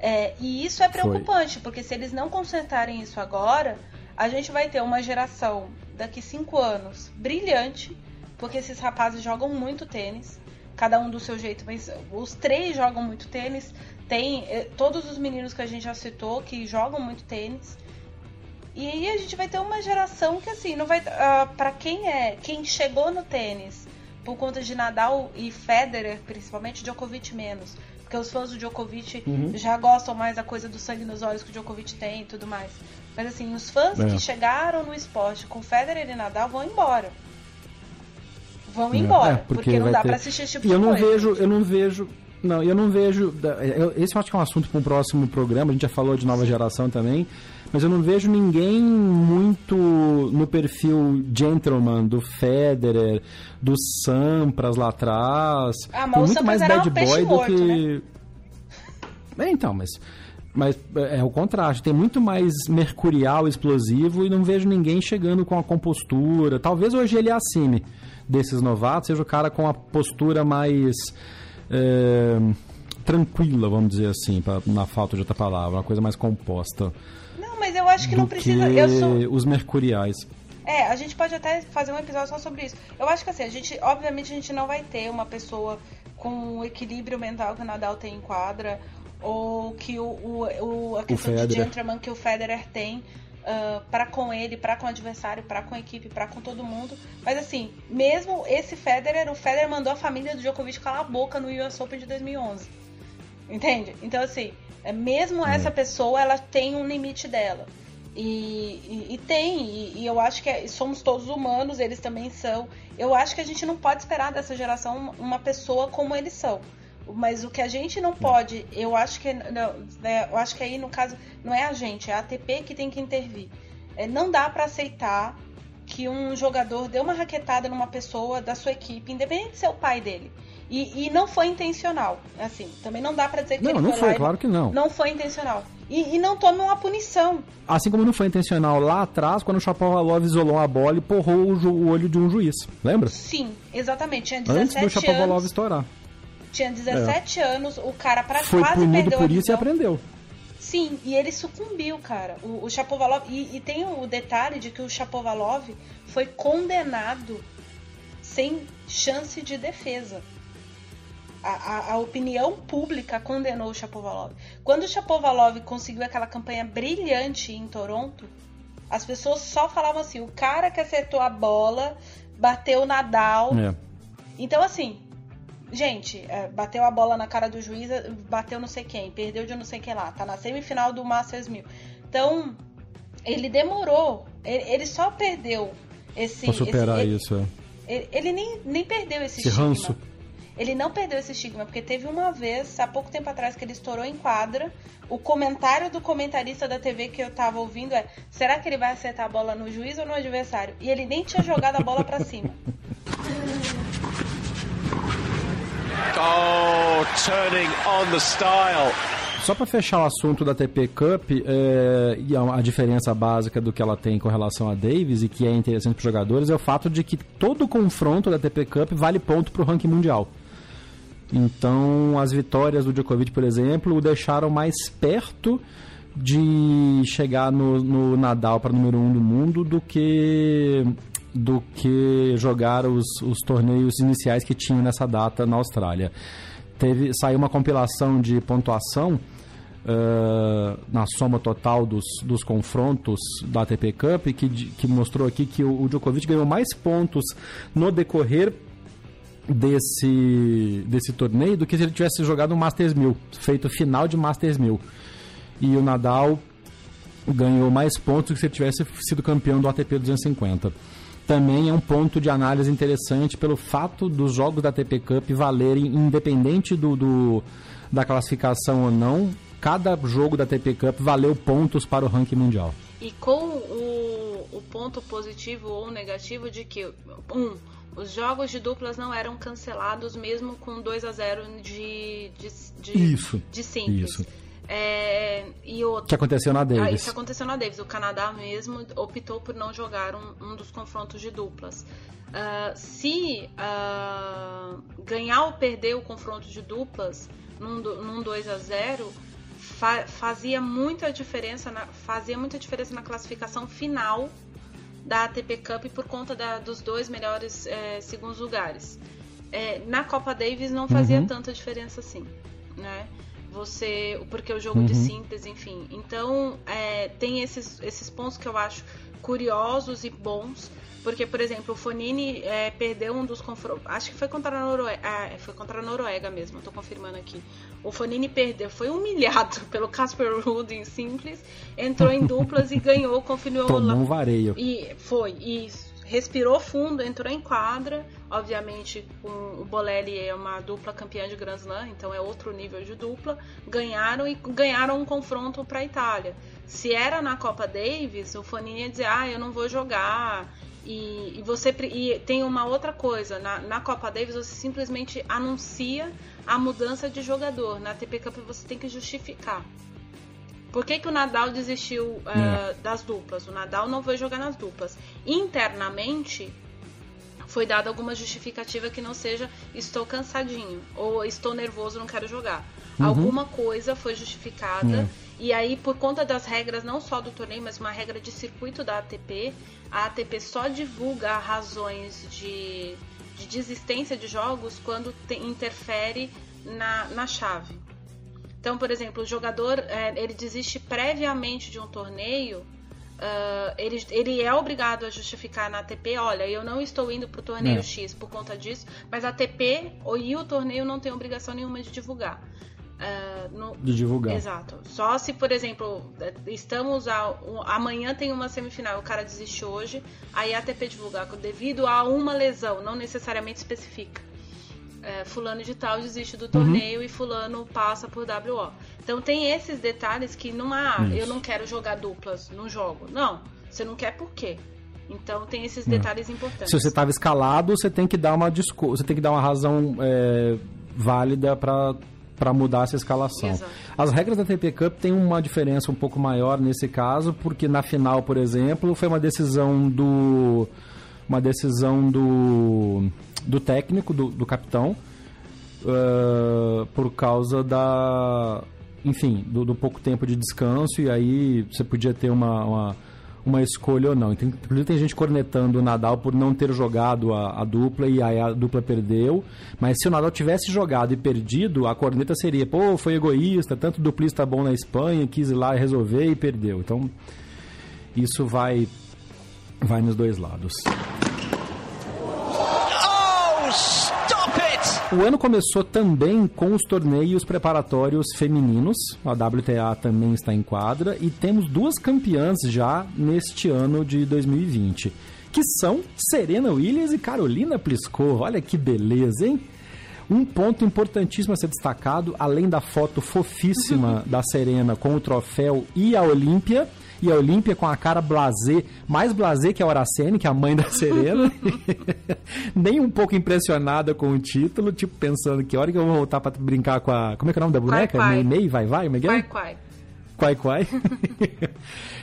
É, e isso é preocupante, foi. porque se eles não consertarem isso agora, a gente vai ter uma geração daqui cinco anos brilhante, porque esses rapazes jogam muito tênis, cada um do seu jeito, mas os três jogam muito tênis. Tem eh, todos os meninos que a gente já citou que jogam muito tênis. E aí a gente vai ter uma geração que assim, não vai uh, ah, para quem é, quem chegou no tênis por conta de Nadal e Federer, principalmente Djokovic menos, porque os fãs do Djokovic uhum. já gostam mais da coisa do sangue nos olhos que o Djokovic tem e tudo mais. Mas assim, os fãs é. que chegaram no esporte com Federer e Nadal vão embora. Vão é. embora, é, porque, porque não dá ter... para assistir esse tipo e de eu não coisa. vejo, eu não vejo não, eu não vejo. Esse eu acho que é um assunto para um próximo programa. A gente já falou de nova geração também mas eu não vejo ninguém muito no perfil gentleman do Federer, do Sampras lá atrás. Ah, mas Tem muito mais bad boy do que. Né? É, então, mas mas é, é o contraste. Tem muito mais mercurial, explosivo e não vejo ninguém chegando com a compostura. Talvez hoje ele assine desses novatos, seja o cara com a postura mais é, tranquila, vamos dizer assim, pra, na falta de outra palavra, uma coisa mais composta mas eu acho que não precisa. Que sou... os mercuriais. É, a gente pode até fazer um episódio só sobre isso. Eu acho que assim, a gente, obviamente, a gente não vai ter uma pessoa com o equilíbrio mental que o Nadal tem em quadra, ou que o, o, o a questão o de gentleman que o Federer tem. uh, para com ele, para com o adversário, para com a equipe, para com todo mundo. Mas assim, mesmo esse Federer, o Federer mandou a família do Djokovic calar a boca no US Open de 2011. Entende? Então assim, mesmo é. essa pessoa, ela tem um limite dela. E, e, e tem, e, e, eu acho que é, somos todos humanos, eles também são. Eu acho que a gente não pode esperar dessa geração uma pessoa como eles são. Mas o que a gente não pode, eu acho que não, né, eu acho que aí no caso não é a gente, é a ATP que tem que intervir. É, não dá para aceitar que um jogador dê uma raquetada numa pessoa da sua equipe, independente de ser o pai dele. E, e não foi intencional. Assim, também não dá para dizer que não, ele não foi, foi claro que não. Não foi intencional. E, e, não tome uma punição. Assim como não foi intencional lá atrás, quando o Chapovalov isolou a bola e porrou o, o, olho de um juiz. Lembra? Sim, exatamente. Tinha 17 Antes do Chapovalov estourar. Tinha 17 é. anos, o cara pra Foi quase perdeu por a isso visão. e aprendeu. Sim, e ele sucumbiu, cara. O, o Chapovalov. E, e, tem o detalhe de que o Chapovalov foi condenado sem chance de defesa. A, a, a, opinião pública condenou o Chapovalov. Quando o Chapovalov conseguiu aquela campanha brilhante em Toronto, as pessoas só falavam assim: o cara que acertou a bola bateu o Nadal. É. Então, assim, gente, é, bateu a bola na cara do juiz, bateu não sei quem, perdeu de não sei quem lá, tá na semifinal do Masters 1000. Então, ele demorou, ele, ele só perdeu esse. Pra superar esse, isso, é. Ele, ele, nem, nem perdeu esse, esse estigma. ranço. Ele não perdeu esse estigma, porque teve uma vez, há pouco tempo atrás, que ele estourou em quadra. O comentário do comentarista da TV que eu tava ouvindo é: será que ele vai acertar a bola no juiz ou no adversário? E ele nem tinha jogado a bola para cima. Oh, turning on the style. Só para fechar o assunto da TP Cup é, e a, a, diferença básica do que ela tem com relação a Davis e que é interessante para os jogadores é o fato de que todo confronto da TP Cup vale ponto para o ranking mundial. Então, as vitórias do Djokovic, por exemplo, o deixaram mais perto de chegar no, no Nadal para número um do mundo do que do que jogar os, os torneios iniciais que tinham nessa data na Austrália. Teve, saiu uma compilação de pontuação uh, na soma total dos, dos confrontos da ATP Cup que, que mostrou aqui que o, o Djokovic ganhou mais pontos no decorrer desse, desse torneio do que se ele tivesse jogado um Masters 1000, feito final de Masters 1000. E o Nadal ganhou mais pontos do que se ele tivesse sido campeão do ATP 250 também é um ponto de análise interessante pelo fato dos jogos da ATP Cup valerem, independente do, do, da classificação ou não, cada jogo da ATP Cup valeu pontos para o ranking mundial. E com o, o ponto positivo ou negativo de que, um, os jogos de duplas não eram cancelados mesmo com 2 a 0 de, de, de, isso, de simples. Isso. É, e outro, que aconteceu na Davis. Ah, isso aconteceu na Davis. O Canadá mesmo optou por não jogar um, um dos confrontos de duplas. Uh, se uh, ganhar ou perder o confronto de duplas num, num 2 a 0 fa fazia muita diferença na, fazia muita diferença na classificação final da ATP Cup por conta da, dos dois melhores é, segundos lugares. É, na Copa Davis não fazia Uhum. tanta diferença assim, né? Você, porque o jogo de Uhum. simples, enfim. Então é, tem esses, esses pontos que eu acho curiosos e bons. Porque, por exemplo, o Fonini é, perdeu um dos confrontos. Acho que foi contra a Noruega. Ah, foi contra a Noruega mesmo, tô confirmando aqui. O Fonini perdeu, foi humilhado pelo Casper Ruud em simples, entrou em duplas e ganhou, confirmou Tomou um vareio. E foi, e respirou fundo, entrou em quadra. Obviamente, o Bolelli é uma dupla campeã de Grand Slam, então é outro nível de dupla. Ganharam e ganharam um confronto para a Itália. Se era na Copa Davis, o Fonini ia dizer: Ah, eu não vou jogar. E, e você e tem uma outra coisa: na, na Copa Davis você simplesmente anuncia a mudança de jogador. Na TP Cup você tem que justificar. Por que, que o Nadal desistiu eh, das duplas? O Nadal não foi jogar nas duplas. Internamente, foi dada alguma justificativa que não seja estou cansadinho ou estou nervoso, não quero jogar. Alguma coisa foi justificada. E aí, por conta das regras, não só do torneio, mas uma regra de circuito da ATP, a ATP só divulga razões de, de desistência de jogos quando te- interfere na, na chave. Então, por exemplo, o jogador é, ele desiste previamente de um torneio Uh, ele, ele é obrigado a justificar na ATP, olha, eu não estou indo para o torneio É. X por conta disso, mas a ATP e o torneio não tem obrigação nenhuma de divulgar. Uh, no- De divulgar. Exato. Só se, por exemplo, estamos a, um- amanhã tem uma semifinal, o cara desiste hoje, aí a ATP divulgar devido a uma lesão, não necessariamente especifica. É, fulano de tal desiste do torneio e fulano passa por WO. Então tem esses detalhes que não há, Isso. eu não quero jogar duplas no jogo. Não, você não quer por quê? Então tem esses detalhes importantes. Se você estava escalado, você tem que dar uma desculpa, você tem que dar uma razão é, válida para para mudar essa escalação. Exato. As regras da TP Cup têm uma diferença um pouco maior nesse caso, porque na final, por exemplo, foi uma decisão do uma decisão do do técnico, do, do capitão, ah, por causa da enfim, do, do pouco tempo de descanso e aí você podia ter uma, uma, uma escolha ou não. Então, Inclusive tem gente cornetando o Nadal por não ter jogado a, a dupla e aí a dupla perdeu. Mas se o Nadal tivesse jogado e perdido, a corneta seria, pô, foi egoísta, tanto duplista bom na Espanha, quis ir lá resolver e perdeu. Então isso vai, vai nos dois lados. O ano começou também com os torneios preparatórios femininos. A WTA também está em quadra e temos duas campeãs já neste ano de 2020, que são Serena Williams e Carolina Pliskova. Olha que beleza, hein? Um ponto importantíssimo a ser destacado, além da foto fofíssima da Serena com o troféu e a Olímpia, e a Olímpia com a cara blasé, mais blasé que a Horacene, que é a mãe da Serena. Nem um pouco impressionada com o título, tipo pensando que hora que eu vou voltar pra brincar com a. Como é que é o nome da boneca? Quai, quai. Mei Mei, vai vai, como é que é? Quai, quai. Quai Quai.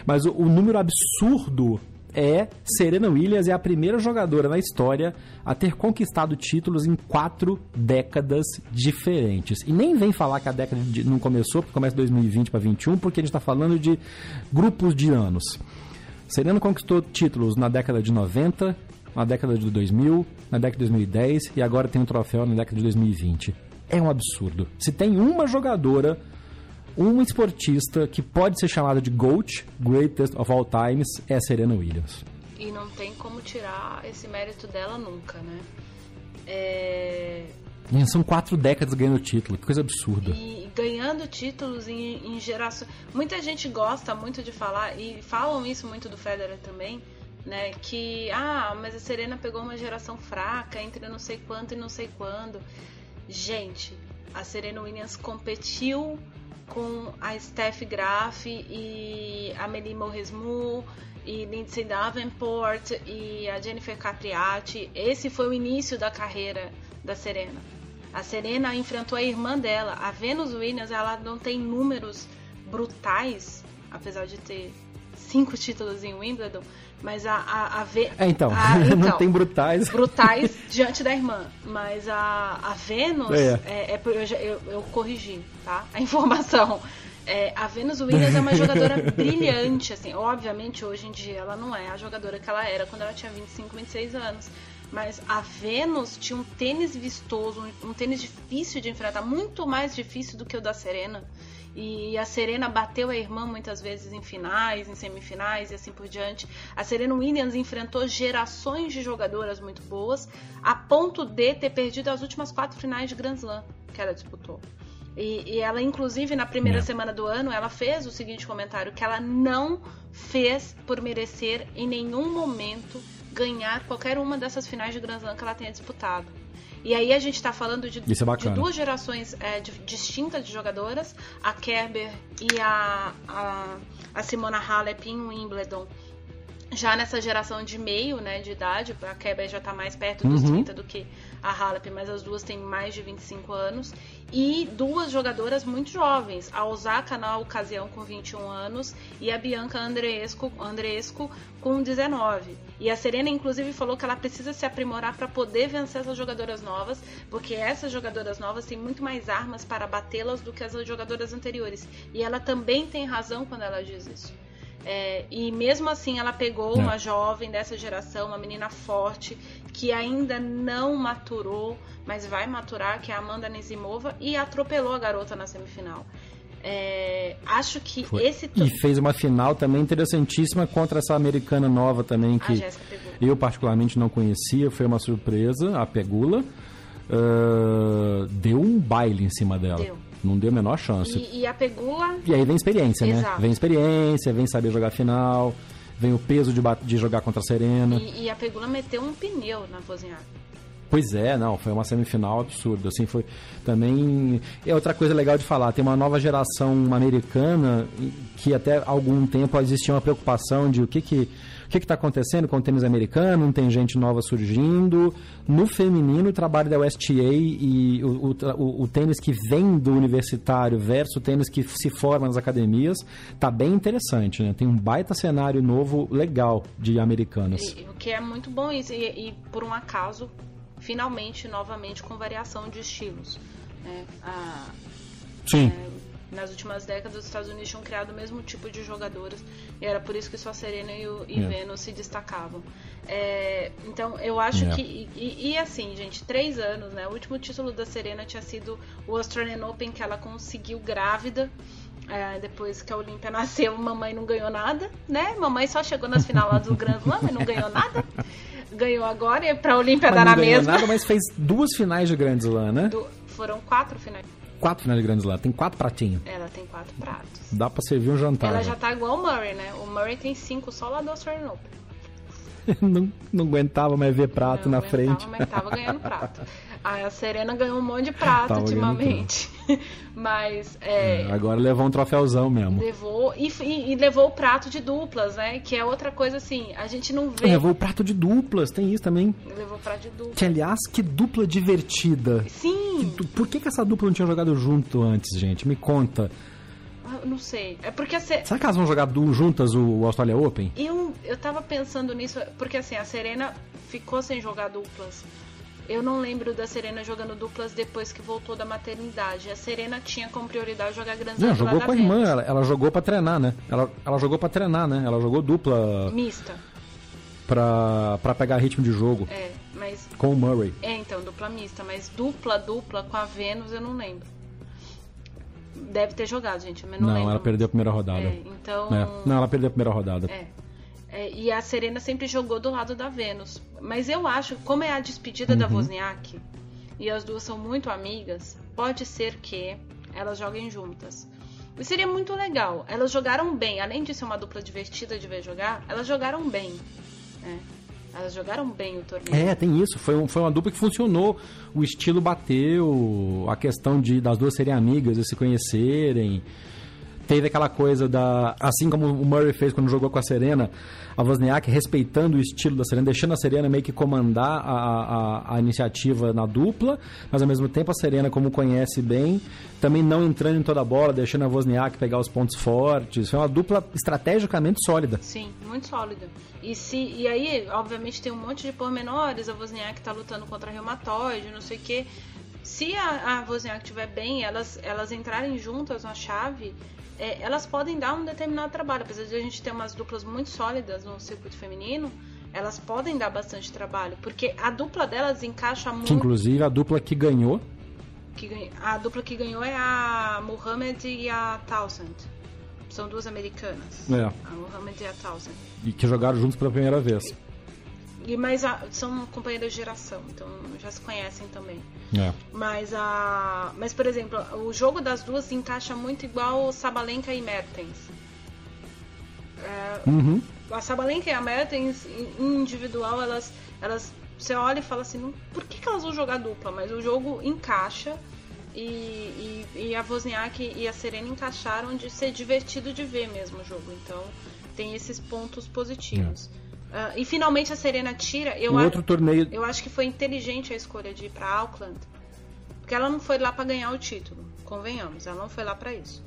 Mas o, o número absurdo é Serena Williams é a primeira jogadora na história a ter conquistado títulos em quatro décadas diferentes. E nem vem falar que a década de- não começou, porque começa 2020 para 21, porque a gente está falando de grupos de anos. Serena conquistou títulos na década de 90, na década de 2000, na década de 2010 e agora tem um troféu na década de 2020. É um absurdo. Se tem uma jogadora um esportista que pode ser chamado de GOAT, Greatest of All Times, é a Serena Williams. E não tem como tirar esse mérito dela nunca, né? É... São quatro décadas ganhando título, que coisa absurda. E ganhando títulos em, em gerações. Muita gente gosta muito de falar, e falam isso muito do Federer também, né? Que, ah, mas a Serena pegou uma geração fraca entre não sei quanto e não sei quando. Gente, a Serena Williams competiu com a Steph Graf e a Amélie Mauresmo e Lindsay Davenport e a Jennifer Capriati. Esse foi o início da carreira da Serena. A Serena enfrentou a irmã dela, a Venus Williams. Ela não tem números brutais, apesar de ter cinco títulos em Wimbledon, mas a a, a Ve- É, então, a- não então, tem brutais. brutais diante da irmã. Mas a, a Vênus, É. é, é eu, eu, eu corrigi, tá? A informação. É, a Venus Williams é uma jogadora brilhante, assim. Obviamente, hoje em dia, ela não é a jogadora que ela era quando ela tinha 25, 26 anos. Mas a Venus tinha um tênis vistoso, um, um tênis difícil de enfrentar, muito mais difícil do que o da Serena. E a Serena bateu a irmã muitas vezes em finais, em semifinais e assim por diante. A Serena Williams enfrentou gerações de jogadoras muito boas, a ponto de ter perdido as últimas quatro finais de Grand Slam que ela disputou. E, e ela, inclusive, na primeira É. semana do ano, ela fez o seguinte comentário: que ela não fez por merecer em nenhum momento ganhar qualquer uma dessas finais de Grand Slam que ela tenha disputado. E aí a gente tá falando de, é de duas gerações é, de- distintas de jogadoras, a Kerber e a, a, a Simona Halep em Wimbledon. Já nessa geração de meio, né, de idade, a Kerber já tá mais perto dos Uhum. 30 do que a Halep, mas as duas têm mais de 25 anos. E duas jogadoras muito jovens, a Osaka na ocasião com 21 anos e a Bianca Andreescu com 19. E a Serena, inclusive, falou que ela precisa se aprimorar para poder vencer essas jogadoras novas, porque essas jogadoras novas têm muito mais armas para batê-las do que as jogadoras anteriores. E ela também tem razão quando ela diz isso. É, e mesmo assim ela pegou É. uma jovem dessa geração, uma menina forte, que ainda não maturou, mas vai maturar, que é a Amanda Nizimova, e atropelou a garota na semifinal. É, acho que Foi. esse E fez uma final também interessantíssima contra essa americana nova também, que eu particularmente não conhecia, foi uma surpresa, a Pegula. Ah, deu um baile em cima dela. Deu. Não deu a menor chance. E, e a Pegula E aí vem experiência, né? Exato. Vem experiência, vem saber jogar final, vem o peso de, de jogar contra a Serena. e, e a Pegula meteu um pneu na Wozniak. Pois é, não, foi uma semifinal absurda, assim, foi também... É outra coisa legal de falar, tem uma nova geração americana que até algum tempo existia uma preocupação de o que que... O que está acontecendo com o tênis americano? Tem gente nova surgindo. No feminino, o trabalho da USTA e o, o o- tênis que vem do universitário versus o tênis que se forma nas academias tá bem interessante, né? Tem um baita cenário novo legal de americanas. O que é muito bom isso. E, e, por um acaso, finalmente, novamente, com variação de estilos. né? A- Sim. nas últimas décadas, os Estados Unidos tinham criado o mesmo tipo de jogadoras. E era por isso que só a Serena e, o, e É. Venus se destacavam. É, então, eu acho É. que. E, e- e assim, gente, três anos, né? O último título da Serena tinha sido o Australian Open, que ela conseguiu grávida. É, depois que a Olímpia nasceu, mamãe não ganhou nada, né? Mamãe só chegou nas final lá do Grand Slam, mas não ganhou nada. Ganhou agora e pra Olímpia dar não na mesma. nada, mas fez duas finais de Grand Slam, né? Do- foram quatro finais. Quatro finais de Grand Slam, tem quatro pratinhos. Ela tem quatro pratos. Dá pra servir um jantar. Ela já. já tá igual o Murray, né? O Murray tem cinco só lá do Australian Open. não, não aguentava mais ver prato Não na aguentava, frente. Mas tava ganhando prato. A Serena ganhou um monte de prato Tava ganhando ultimamente. mas é, Agora levou um troféuzão mesmo. levou. E, e- e levou o prato de duplas, né? Que é outra coisa assim, a gente não vê. Levou o prato de duplas, tem isso também. Levou o prato de duplas. Que, aliás, que dupla divertida. Sim, Por que, que essa dupla não tinha jogado junto antes, gente? Me conta. eu não sei. É porque a Se- Será que elas vão jogar juntas o Australia Open? Eu, eu tava pensando nisso, porque assim, a Serena ficou sem jogar duplas. Eu não lembro da Serena jogando duplas depois que voltou da maternidade. A Serena tinha como prioridade jogar Grand Slam Não, jogou com a irmã, ela, ela jogou pra treinar, né? Ela, ela jogou pra treinar, né? Ela jogou dupla Mista. pra, pra pegar ritmo de jogo É, mas. com o Murray. É, então, dupla mista. Mas dupla, dupla com a Vênus eu não lembro. Deve ter jogado, gente. Mas não, Não, lembro ela perdeu a primeira rodada. É, então. É. Não, ela perdeu a primeira rodada. É. É, e a Serena sempre jogou do lado da Vênus. Mas eu acho, como é a despedida da Wozniak, e as duas são muito amigas, pode ser que elas joguem juntas. E seria muito legal. Elas jogaram bem, além de ser uma dupla divertida de ver jogar, elas jogaram bem. né? Elas jogaram bem o torneio. É, tem isso. Foi, um- foi uma dupla que funcionou. O estilo bateu, a questão de das duas serem amigas e se conhecerem. Teve aquela coisa da. Assim como o Murray fez quando jogou com a Serena, a Wozniak respeitando o estilo da Serena, deixando a Serena meio que comandar a, a, a iniciativa na dupla, mas ao mesmo tempo a Serena, como conhece bem, também não entrando em toda a bola, deixando a Wozniak pegar os pontos fortes. Foi uma dupla estrategicamente sólida. Sim, muito sólida. E, se, e aí, obviamente, tem um monte de pormenores. A Wozniak tá lutando contra reumatoide, não sei o quê. Se a, a Wozniak estiver bem, elas, elas entrarem juntas na chave, é, elas podem dar um determinado trabalho. Apesar de a gente ter umas duplas muito sólidas no circuito feminino, elas podem dar bastante trabalho. Porque a dupla delas encaixa muito. inclusive a dupla que ganhou que a dupla que ganhou é a Muhammad e a Townsend. São duas americanas. É. A Muhammad e a Townsend. e que jogaram juntos pela primeira vez. E, mas a- são companheiras de geração, então já se conhecem também. É. Mas a. Mas, por exemplo, o jogo das duas se encaixa muito igual Sabalenka e Mertens. É, Uhum. a Sabalenka e a Mertens, em individual, elas. elas você olha e fala assim, "Não, por que, que elas vão jogar dupla? Mas o jogo encaixa. E, e, e a Wozniak e a Serena encaixaram de ser divertido de ver mesmo o jogo. Então tem esses pontos positivos. Ah, e finalmente a Serena tira. Eu a- outro torneio. eu acho que foi inteligente a escolha de ir pra Auckland, porque ela não foi lá pra ganhar o título, convenhamos, ela não foi lá pra isso.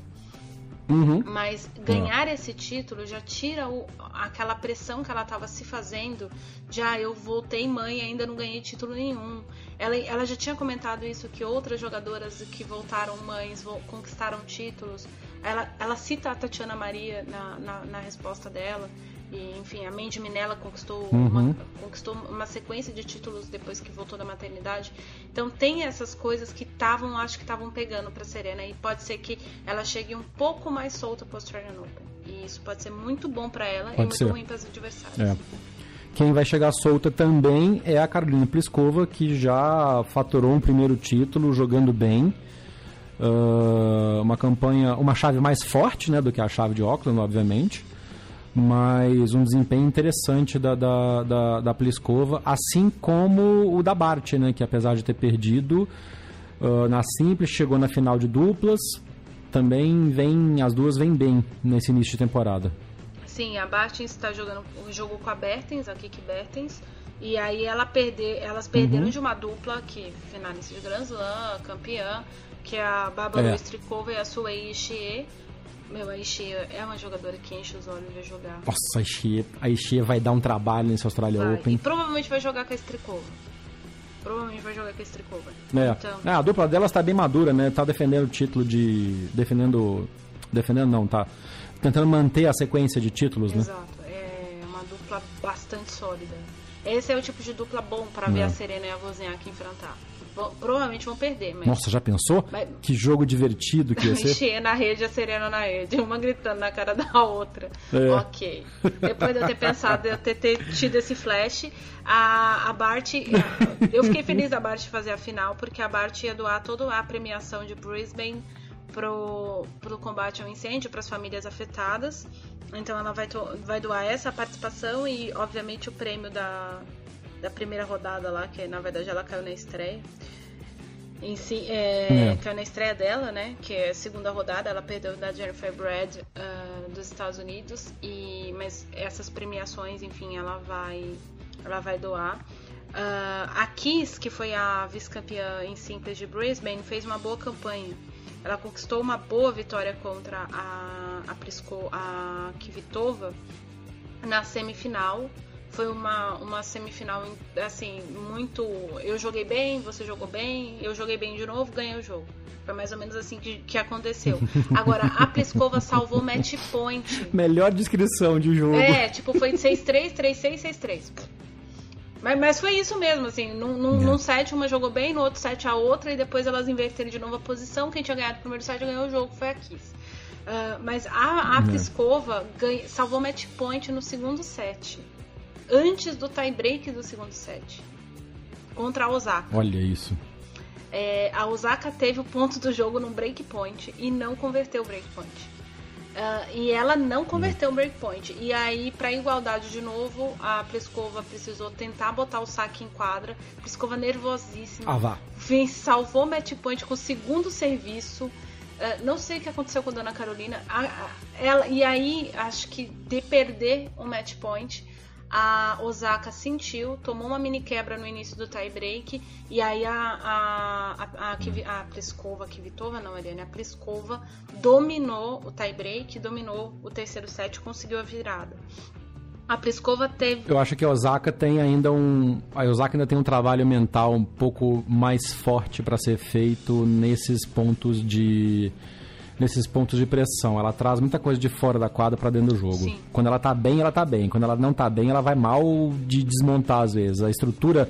Uhum. Mas ganhar esse título já tira o- aquela pressão que ela estava se fazendo. Já eu voltei mãe e ainda não ganhei título nenhum. Ela, ela já tinha comentado isso que outras jogadoras que voltaram mães conquistaram títulos. Ela, ela cita a Tatiana Maria na, na, na resposta dela. E, enfim, a Mandy Minella conquistou, Uhum. uma, conquistou uma sequência de títulos depois que voltou da maternidade. Então tem essas coisas que estavam, acho que estavam pegando pra Serena. E pode ser que ela chegue um pouco mais solta pro Australian Open. E isso pode ser muito bom pra ela e Pode muito ser. ruim pras adversárias. É. Quem vai chegar solta também é a Carolina Pliskova, que já faturou um primeiro título jogando bem. Ah, uma campanha, uma chave mais forte né, do que a chave de Auckland, obviamente. Mas um desempenho interessante da, da, da, da Pliskova, assim como o da Bart, né, que apesar de ter perdido ah, na simples, chegou na final de duplas. Também vem, as duas vêm bem nesse início de temporada. Sim, a Bartens está jogando o jogo com a Bertens, a Kiki Bertens. E aí ela perder, elas perderam Uhum. de uma dupla que finalista de Grand Slam, campeã, que é a Bárbara É. Strikova e a Suei Ishii. Meu, a Ishii é uma jogadora que enche os olhos de jogar. Nossa, a Ishii, a vai dar um trabalho nesse Australia Vai. Open. E provavelmente vai jogar com a Strikova. Provavelmente vai jogar com a Strikova. É. Então, É, a dupla delas tá bem madura, né? Tá defendendo o título de. Defendendo. Defendendo não, tá. Tentando manter a sequência de títulos, né? Exato. É uma dupla bastante sólida. Esse é o tipo de dupla bom pra ver É. a Serena e a Wozniacki enfrentar. Provavelmente vão perder, mas Nossa, já pensou? Mas- Que jogo divertido que ia ser. Encher na rede, a Serena na rede, uma gritando na cara da outra. É. Ok. Depois de eu ter pensado, de eu ter, ter tido esse flash, a, a Bart. Eu fiquei feliz da Bart fazer a final, porque a Bart ia doar toda a premiação de Brisbane pro, pro combate ao incêndio, para as famílias afetadas. Então ela vai, vai doar essa participação e, obviamente, o prêmio da, da primeira rodada lá, que na verdade ela caiu na estreia. Em si, é, É. caiu na estreia dela, né? Que é a segunda rodada, ela perdeu da Jennifer Brad ah, dos Estados Unidos. E, mas essas premiações, enfim, ela vai, ela vai doar. Ah, a Kiss, que foi a vice-campeã em simples de Brisbane, fez uma boa campanha. Ela conquistou uma boa vitória contra a, a, Plisko, a Kvitova na semifinal. Foi uma, uma semifinal, assim, muito. Eu joguei bem, você jogou bem, eu joguei bem de novo, ganhei o jogo. Foi mais ou menos assim que, que aconteceu. Agora, a Pliskova salvou match point. Melhor descrição de jogo. É, tipo, foi 6-3, 3-6, 6-3. Mas, mas foi isso mesmo, assim. Num, num, É. num set uma jogou bem, no outro set a outra, e depois elas inverteram de novo a posição. Quem tinha ganhado o primeiro set ganhou o jogo, foi a Kiss. Ah, mas a, a É. Pliskova ganha- salvou match point no segundo set. Antes do tie break do segundo set. Contra a Osaka. Olha isso. É, a Osaka teve o ponto do jogo num break point e não converteu o break point. Ah, e ela não converteu o break point. E aí, pra igualdade de novo, a Pliskova precisou tentar botar o saque em quadra. Pliskova nervosíssima. Ah, vá. Vem, salvou o match point com o segundo serviço. Ah, não sei o que aconteceu com a Dona Carolina. A- a- ela, e aí, acho que de perder o match point, a Osaka sentiu, tomou uma mini quebra no início do tie break. E aí a, a, a, a, a Pliskova, a Kvitova, não, Eliane, a Pliskova dominou o tie break, dominou o terceiro set, conseguiu a virada. A Pliskova teve. Eu acho que a Osaka tem ainda um. A Osaka ainda tem um trabalho mental um pouco mais forte para ser feito nesses pontos de. Nesses pontos de pressão. Ela traz muita coisa de fora da quadra para dentro do jogo. Sim. Quando ela tá bem, ela tá bem. Quando ela não tá bem, ela vai mal de desmontar às vezes. A estrutura,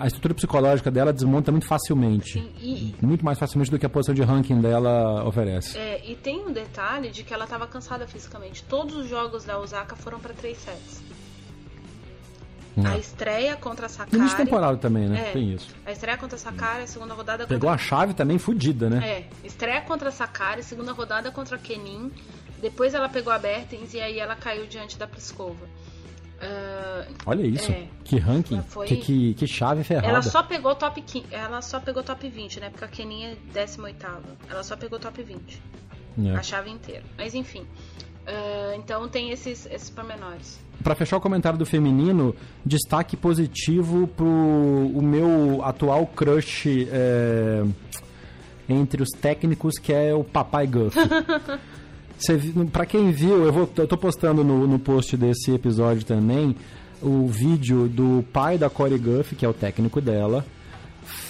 a estrutura psicológica dela desmonta muito facilmente. Sim, e- Muito mais facilmente do que a posição de ranking dela oferece. É, e tem um detalhe de que ela estava cansada fisicamente. Todos os jogos da Osaka foram para três sets. A estreia contra a No início Sakari. temporada também, né? É. Tem isso. A estreia contra a Sakari, a segunda rodada Pegou contra a chave também fodida, né? É, estreia contra a Sakari, segunda rodada contra a Kenin. Depois ela pegou a Bertens e aí ela caiu diante da Pliskova. Ah, Olha isso. É. Que ranking. Foi- Que, que, que chave ferrada. ela só pegou top 15, ela só pegou top 20, né? Porque a Kenin é 18ª. Ela só pegou top 20. É. A chave inteira. Mas enfim. Ah, então tem esses, esses pormenores. Pra fechar o comentário do feminino, destaque positivo pro o meu atual crush é, entre os técnicos, que é o Papai Guff. Pra quem viu, eu, vou, eu tô postando no, no post desse episódio também o vídeo do pai da Corey Guff, que é o técnico dela,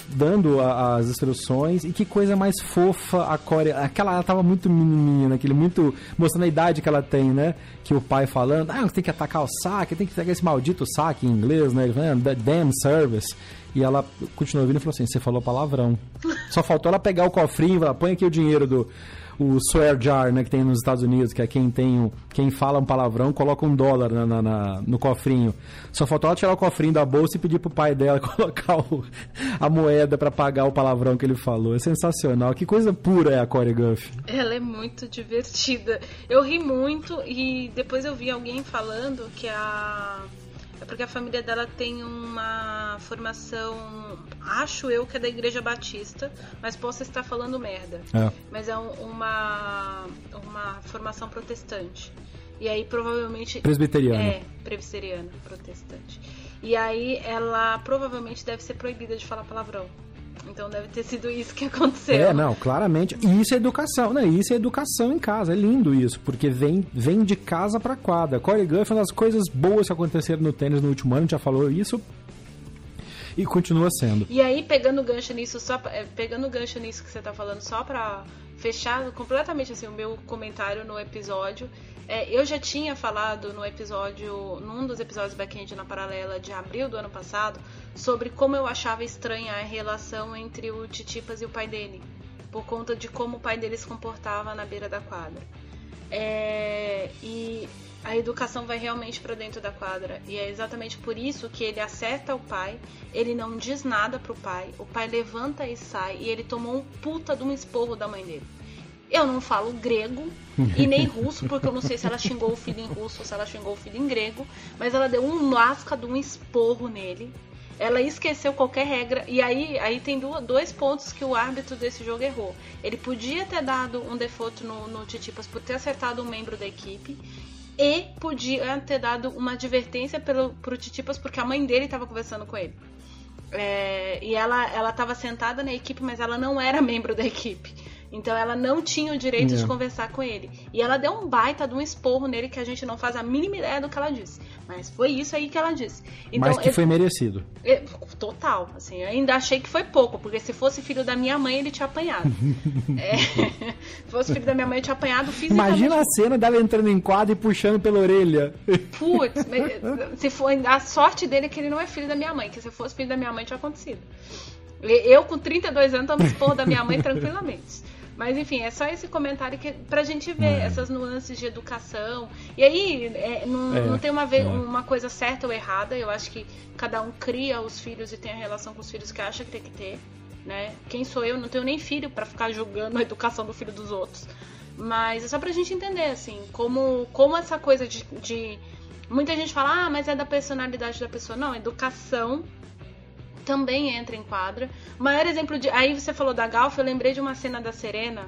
dando a, as instruções e que coisa mais fofa a Core. Aquela ela tava muito menininha, aquele muito mostrando a idade que ela tem, né? Que o pai falando, ah, você tem que atacar o saque, tem que pegar esse maldito saque em inglês, né? Ele falando, ah, damn service. E ela continuou ouvindo e falou assim: "Você falou palavrão". Só faltou ela pegar o cofrinho, ela põe aqui o dinheiro do o swear jar, né, que tem nos Estados Unidos, que é quem tem quem fala um palavrão, coloca um dólar na, na, na, no cofrinho. Só faltou ela tirar o cofrinho da bolsa e pedir pro pai dela colocar o, a moeda para pagar o palavrão que ele falou. É sensacional. Que coisa pura é a Corey Guff. Ela é muito divertida. Eu ri muito e depois eu vi alguém falando que a é porque a família dela tem uma formação, acho eu que é da Igreja Batista, mas posso estar falando merda. É. Mas é um, uma, uma formação protestante. E aí provavelmente. Presbiteriana. É, presbiteriana, protestante. E aí ela provavelmente deve ser proibida de falar palavrão. Então deve ter sido isso que aconteceu. É, não, claramente. E isso é educação, né? Isso é educação em casa. É lindo isso, porque vem, vem de casa para quadra. Corey Gunn foi uma das coisas boas que aconteceram no tênis no último ano, a gente já falou isso. E continua sendo. E aí, pegando o gancho nisso, só é, pegando o gancho nisso que você tá falando, só pra fechar completamente assim o meu comentário no episódio, é, eu já tinha falado no episódio, num dos episódios back-end na paralela de abril do ano passado, sobre como eu achava estranha a relação entre o Titipas e o pai dele, por conta de como o pai dele se comportava na beira da quadra. É, e a educação vai realmente para dentro da quadra. E é exatamente por isso que ele acerta o pai, ele não diz nada pro pai, o pai levanta e sai, e ele tomou um puta de um esporro da mãe dele. Eu não falo grego e nem russo, porque eu não sei se ela xingou o filho em russo ou se ela xingou o filho em grego, mas ela deu um lasca de um esporro nele. Ela esqueceu qualquer regra. E aí, aí tem dois pontos que o árbitro desse jogo errou. Ele podia ter dado um default no, no Titipas por ter acertado um membro da equipe. E podia ter dado uma advertência pelo, pro Titipas porque a mãe dele estava conversando com ele. É, e ela ela sentada na equipe, mas ela não era membro da equipe. Então ela não tinha o direito de conversar com ele. E ela deu um baita de um esporro nele que a gente não faz a mínima ideia do que ela disse. Mas foi isso aí que ela disse. Então, Mas que foi merecido. total, assim, ainda achei que foi pouco, porque se fosse filho da minha mãe, ele tinha apanhado. é, se fosse filho da minha mãe, eu tinha apanhado fisicamente. Imagina a cena dela entrando em quadro e puxando pela orelha. Putz, se for, a sorte dele é que ele não é filho da minha mãe, que se fosse filho da minha mãe, tinha acontecido. Eu, com 32 anos, tomo esporro da minha mãe tranquilamente. Mas enfim, é só esse comentário que pra gente ver é. essas nuances de educação. E aí é, não, é, não, tem uma, é. uma coisa certa ou errada. Eu acho que cada um cria os filhos e tem a relação com os filhos que acha que tem que ter. Né? Quem sou eu? Não tenho nem filho para ficar julgando a educação do filho dos outros. Mas é só pra gente entender, assim, como, como essa coisa de, de. Muita gente fala, ah, mas é da personalidade da pessoa. Não, educação também entra em quadra. Maior exemplo de. Aí você falou da Galf, eu lembrei de uma cena da Serena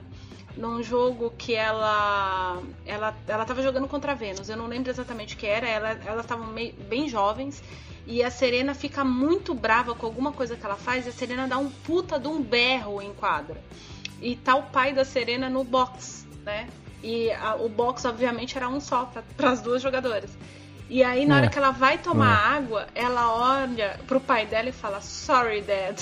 num jogo que ela ela ela estava jogando contra a Vênus. Eu não lembro exatamente o que era. Ela, elas estavam bem jovens e a Serena fica muito brava com alguma coisa que ela faz e a Serena dá um puta de um berro em quadra. E tá o pai da Serena no box, né? E a, o box obviamente era um só para as duas jogadoras. E aí, na é. hora que ela vai tomar é. água, ela olha pro pai dela e fala, sorry, dad.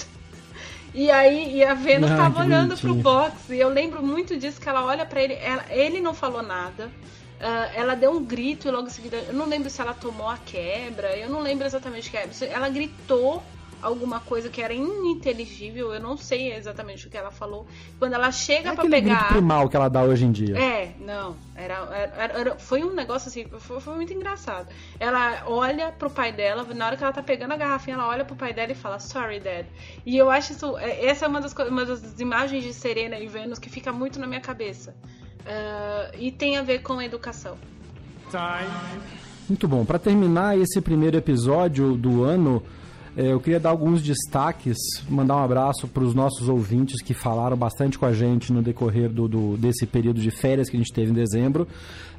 E aí, e a Venus ah, tava olhando bonitinho. pro box. E eu lembro muito disso, que ela olha para ele, ela, ele não falou nada. Uh, ela deu um grito e logo em seguida. Eu não lembro se ela tomou a quebra, eu não lembro exatamente o que é. Ela gritou alguma coisa que era ininteligível, eu não sei exatamente o que ela falou. Quando ela chega é para pegar. Grito primal que ela dá hoje em dia. É, não. Era, era, era, foi um negócio assim, foi, foi, muito engraçado. Ela olha pro pai dela, na hora que ela tá pegando a garrafinha, ela olha pro pai dela e fala, sorry, dad. E eu acho isso. É, essa é uma das, uma das imagens de Serena e Vênus que fica muito na minha cabeça. Uh, e tem a ver com a educação. Muito bom. Para terminar esse primeiro episódio do ano, eu queria dar alguns destaques, mandar um abraço para os nossos ouvintes que falaram bastante com a gente no decorrer do, do, desse período de férias que a gente teve em dezembro.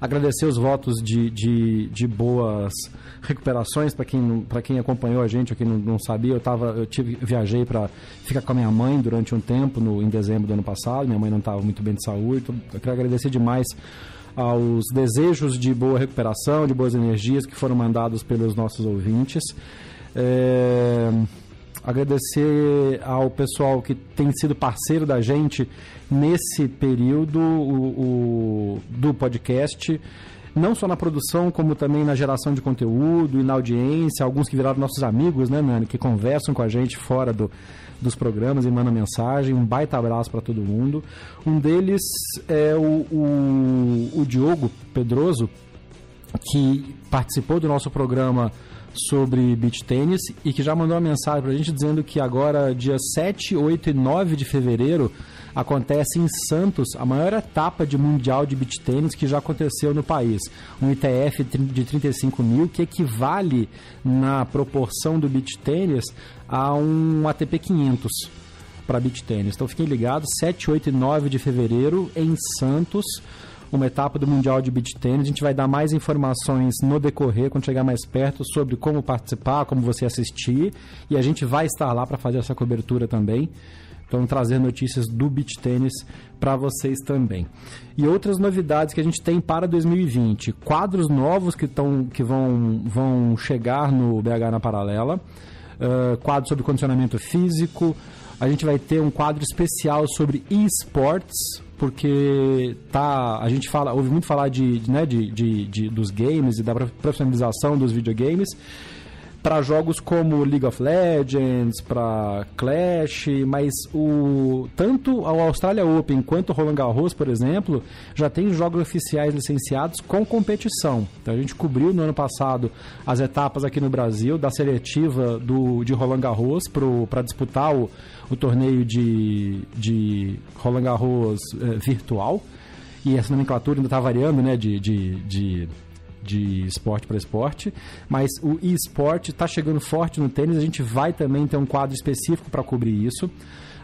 Agradecer os votos de, de, de boas recuperações para quem, quem acompanhou a gente, ou quem não, não sabia. Eu, tava, eu tive, viajei para ficar com a minha mãe durante um tempo, no, em dezembro do ano passado. Minha mãe não estava muito bem de saúde. Então eu quero agradecer demais aos desejos de boa recuperação, de boas energias que foram mandados pelos nossos ouvintes. É... agradecer ao pessoal que tem sido parceiro da gente nesse período o, o, do podcast não só na produção, como também na geração de conteúdo e na audiência, alguns que viraram nossos amigos, né, Nani, que conversam com a gente fora do, dos programas e mandam mensagem. Um baita abraço para todo mundo. Um deles é o, o, o Diogo Pedroso, que participou do nosso programa sobre beach tênis e que já mandou uma mensagem para a gente dizendo que agora, dia 7, 8 e 9 de fevereiro, acontece em Santos a maior etapa de mundial de beach tênis que já aconteceu no país. Um ITF de 35 mil que equivale na proporção do beach tênis a um ATP 500 para beach tênis. Então fiquem ligados, 7, 8 e 9 de fevereiro em Santos uma etapa do Mundial de Beach Tennis. A gente vai dar mais informações no decorrer, quando chegar mais perto, sobre como participar, como você assistir. E a gente vai estar lá para fazer essa cobertura também. Então, trazer notícias do beach tênis para vocês também. E outras novidades que a gente tem para 2020. Quadros novos que, tão, que vão, vão chegar no BH na Paralela. Uh, quadro sobre condicionamento físico. A gente vai ter um quadro especial sobre esports, porque tá, a gente fala, ouve muito falar de, né, de, de, de dos games e da profissionalização dos videogames para jogos como League of Legends, para Clash, mas o tanto o Australia Open quanto o Roland Garros, por exemplo, já tem jogos oficiais licenciados com competição. Então a gente cobriu no ano passado as etapas aqui no Brasil da seletiva do de Roland Garros para disputar o, o torneio de, de Roland Garros eh, virtual. E essa nomenclatura ainda está variando, né, de, de, de de esporte para esporte, mas o e-sport está chegando forte no tênis. A gente vai também ter um quadro específico para cobrir isso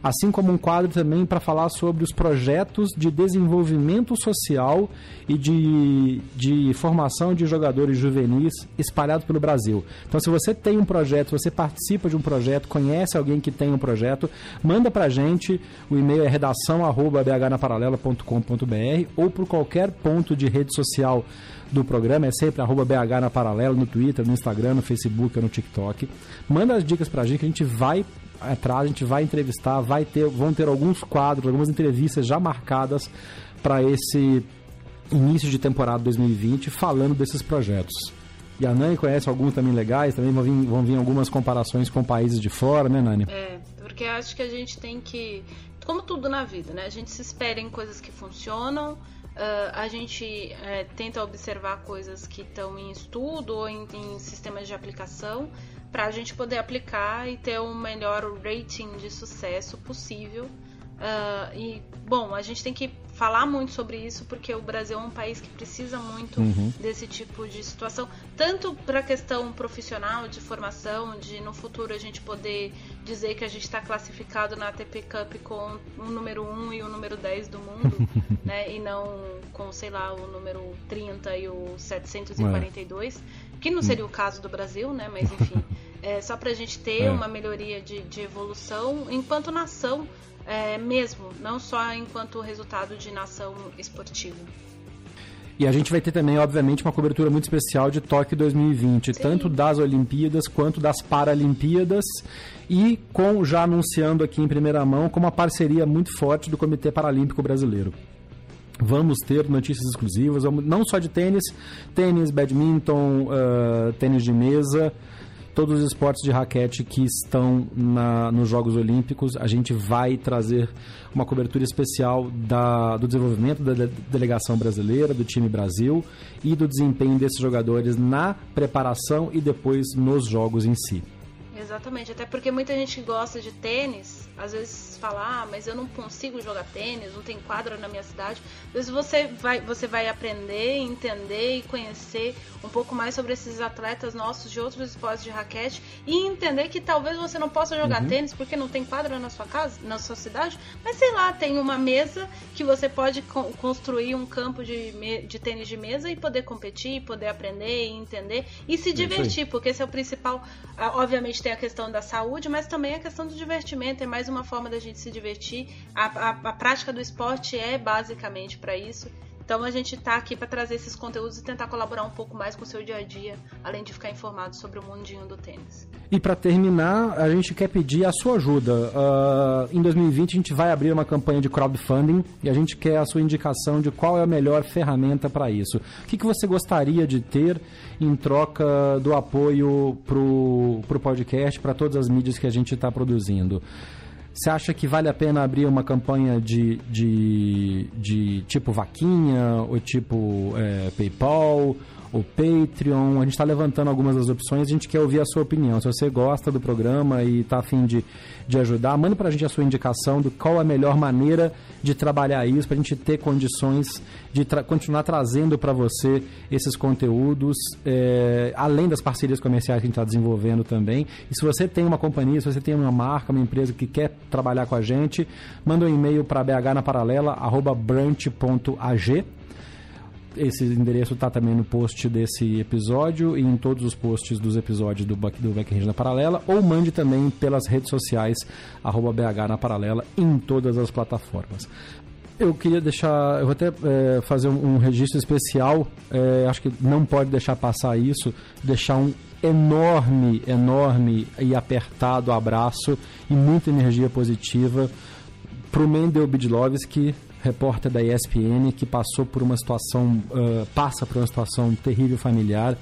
assim como um quadro também para falar sobre os projetos de desenvolvimento social e de, de formação de jogadores juvenis espalhados pelo Brasil. Então, se você tem um projeto, você participa de um projeto, conhece alguém que tem um projeto, manda para a gente. O e-mail é redação@bhnaparalela.com.br ou por qualquer ponto de rede social do programa, é sempre arroba BH na Paralela, no Twitter, no Instagram, no Facebook, no TikTok. Manda as dicas pra gente que a gente vai atrás, a gente vai entrevistar, vai ter, vão ter alguns quadros, algumas entrevistas já marcadas para esse início de temporada 2020 falando desses projetos. E a Nani conhece alguns também legais, também vão vir, vão vir algumas comparações com países de fora, né, Nani? É, porque acho que a gente tem que. Como tudo na vida, né? A gente se espera em coisas que funcionam, uh, a gente uh, tenta observar coisas que estão em estudo ou em, em sistemas de aplicação, para a gente poder aplicar e ter um melhor rating de sucesso possível. Uh, e, bom, a gente tem que falar muito sobre isso porque o Brasil é um país que precisa muito uhum. desse tipo de situação, tanto para a questão profissional, de formação, de no futuro a gente poder dizer que a gente está classificado na ATP Cup com o número 1 e o número 10 do mundo, né, e não com, sei lá, o número 30 e o 742. É que não seria o caso do Brasil, né? Mas enfim, é só para a gente ter é. uma melhoria de, de evolução enquanto nação é, mesmo, não só enquanto resultado de nação esportiva. E a gente vai ter também, obviamente, uma cobertura muito especial de Tóquio 2020, Sim. tanto das Olimpíadas quanto das Paralimpíadas, e com já anunciando aqui em primeira mão com uma parceria muito forte do Comitê Paralímpico Brasileiro. Vamos ter notícias exclusivas, não só de tênis, tênis, badminton, uh, tênis de mesa, todos os esportes de raquete que estão na, nos Jogos Olímpicos. A gente vai trazer uma cobertura especial da, do desenvolvimento da delegação brasileira, do time Brasil e do desempenho desses jogadores na preparação e depois nos jogos em si. Exatamente, até porque muita gente gosta de tênis às vezes falar, ah, mas eu não consigo jogar tênis, não tem quadra na minha cidade. Às vezes você vai, você vai aprender, entender e conhecer um pouco mais sobre esses atletas nossos de outros esportes de raquete e entender que talvez você não possa jogar uhum. tênis porque não tem quadra na sua casa, na sua cidade, mas sei lá, tem uma mesa que você pode co construir um campo de, de tênis de mesa e poder competir, poder aprender e entender e se divertir, porque esse é o principal. Ah, obviamente tem a questão da saúde, mas também a questão do divertimento, é mais uma forma da gente se divertir. A, a, a prática do esporte é basicamente para isso. Então a gente está aqui para trazer esses conteúdos e tentar colaborar um pouco mais com o seu dia a dia, além de ficar informado sobre o mundinho do tênis. E para terminar, a gente quer pedir a sua ajuda. Uh, em 2020 a gente vai abrir uma campanha de crowdfunding e a gente quer a sua indicação de qual é a melhor ferramenta para isso. O que, que você gostaria de ter em troca do apoio para o podcast, para todas as mídias que a gente está produzindo? Você acha que vale a pena abrir uma campanha de, de, de tipo vaquinha, ou tipo é, PayPal, o Patreon. A gente está levantando algumas das opções, a gente quer ouvir a sua opinião. Se você gosta do programa e está afim de, de ajudar, manda para a gente a sua indicação do qual a melhor maneira de trabalhar isso, para a gente ter condições de tra continuar trazendo para você esses conteúdos, é, além das parcerias comerciais que a gente está desenvolvendo também. E se você tem uma companhia, se você tem uma marca, uma empresa que quer trabalhar com a gente, manda um e-mail para bhnaparalela.brunch.ag esse endereço está também no post desse episódio e em todos os posts dos episódios do, do Backhand na Paralela, ou mande também pelas redes sociais, arroba BH na Paralela, em todas as plataformas. Eu queria deixar, eu vou até é, fazer um, um, registro especial, é, acho que não pode deixar passar isso, deixar um enorme, enorme e apertado abraço e muita energia positiva para o Mendel Bidlovski, repórter da ESPN que passou por uma situação, uh, passa por uma situação terrível familiar.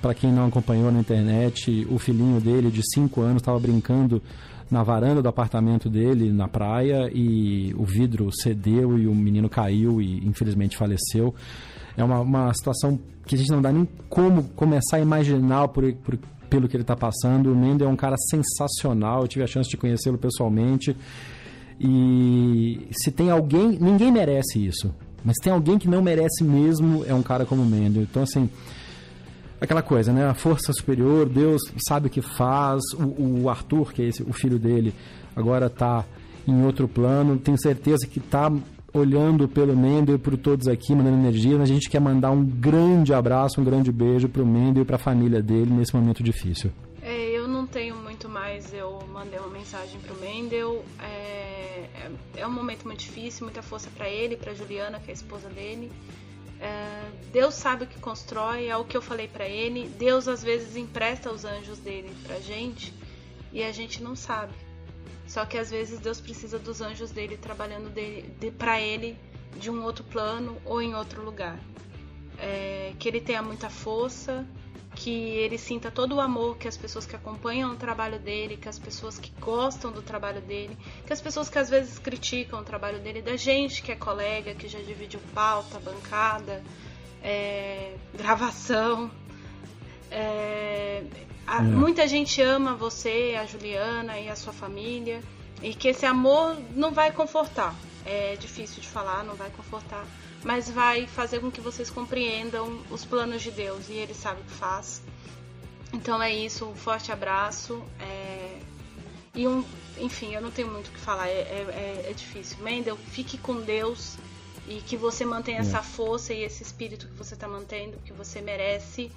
Para quem não acompanhou na internet, o filhinho dele, de 5 anos, estava brincando na varanda do apartamento dele, na praia, e o vidro cedeu e o menino caiu e infelizmente faleceu. É uma, uma situação que a gente não dá nem como começar a imaginar por, por pelo que ele está passando. O Mendel é um cara sensacional, eu tive a chance de conhecê-lo pessoalmente. E se tem alguém, ninguém merece isso. Mas tem alguém que não merece mesmo, é um cara como o Mendel. Então, assim, aquela coisa, né? A força superior, Deus sabe o que faz. O, o Arthur, que é esse, o filho dele, agora está em outro plano. Tenho certeza que está olhando pelo Mendel e por todos aqui, mandando energia. A gente quer mandar um grande abraço, um grande beijo para o Mendel e para a família dele nesse momento difícil. É, eu não tenho muito mais. Eu mandei uma mensagem para o Mendel. É é, é um momento muito difícil, muita força para ele, para Juliana, que é a esposa dele. É, Deus sabe o que constrói, é o que eu falei para ele. Deus às vezes empresta os anjos dele pra gente e a gente não sabe. Só que às vezes Deus precisa dos anjos dele trabalhando dele, de, para ele de um outro plano ou em outro lugar. É, que ele tenha muita força, que ele sinta todo o amor que as pessoas que acompanham o trabalho dele, que as pessoas que gostam do trabalho dele, que as pessoas que às vezes criticam o trabalho dele, da gente que é colega, que já dividiu pauta, bancada, é, gravação. É, a, hum. Muita gente ama você, a Juliana e a sua família, e que esse amor não vai confortar. É difícil de falar, não vai confortar mas vai fazer com que vocês compreendam os planos de Deus e Ele sabe o que faz. Então é isso, um forte abraço. É... E um, enfim, eu não tenho muito o que falar, é, é, é, é difícil. Mendel, fique com Deus e que você mantenha essa força e esse espírito que você está mantendo, que você merece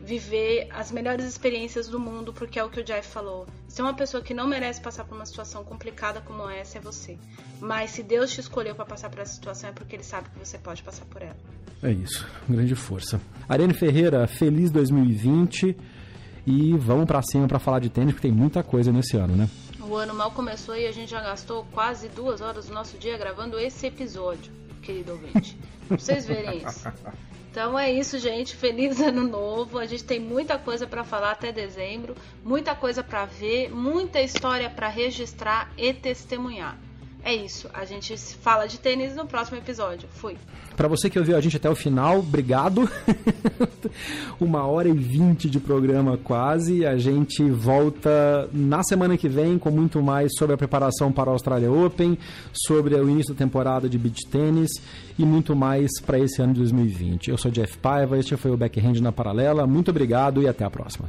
viver as melhores experiências do mundo, porque é o que o Jeff falou. Se é uma pessoa que não merece passar por uma situação complicada como essa, é você. Mas se Deus te escolheu para passar por essa situação, é porque Ele sabe que você pode passar por ela. É isso, grande força. Ariane Ferreira, feliz 2020 e vamos para cima para falar de tênis, porque tem muita coisa nesse ano, né? O ano mal começou e a gente já gastou quase duas horas do nosso dia gravando esse episódio, querido ouvinte. pra vocês verem isso. Então é isso, gente. Feliz ano novo. A gente tem muita coisa para falar até dezembro, muita coisa para ver, muita história para registrar e testemunhar. É isso. A gente fala de tênis no próximo episódio. Fui. Para você que ouviu a gente até o final, obrigado. Uma hora e vinte de programa quase. A gente volta na semana que vem com muito mais sobre a preparação para a Australia Open, sobre o início da temporada de beach tênis e muito mais para esse ano de 2020. Eu sou Jeff Paiva, este foi o Backhand na Paralela. Muito obrigado e até a próxima.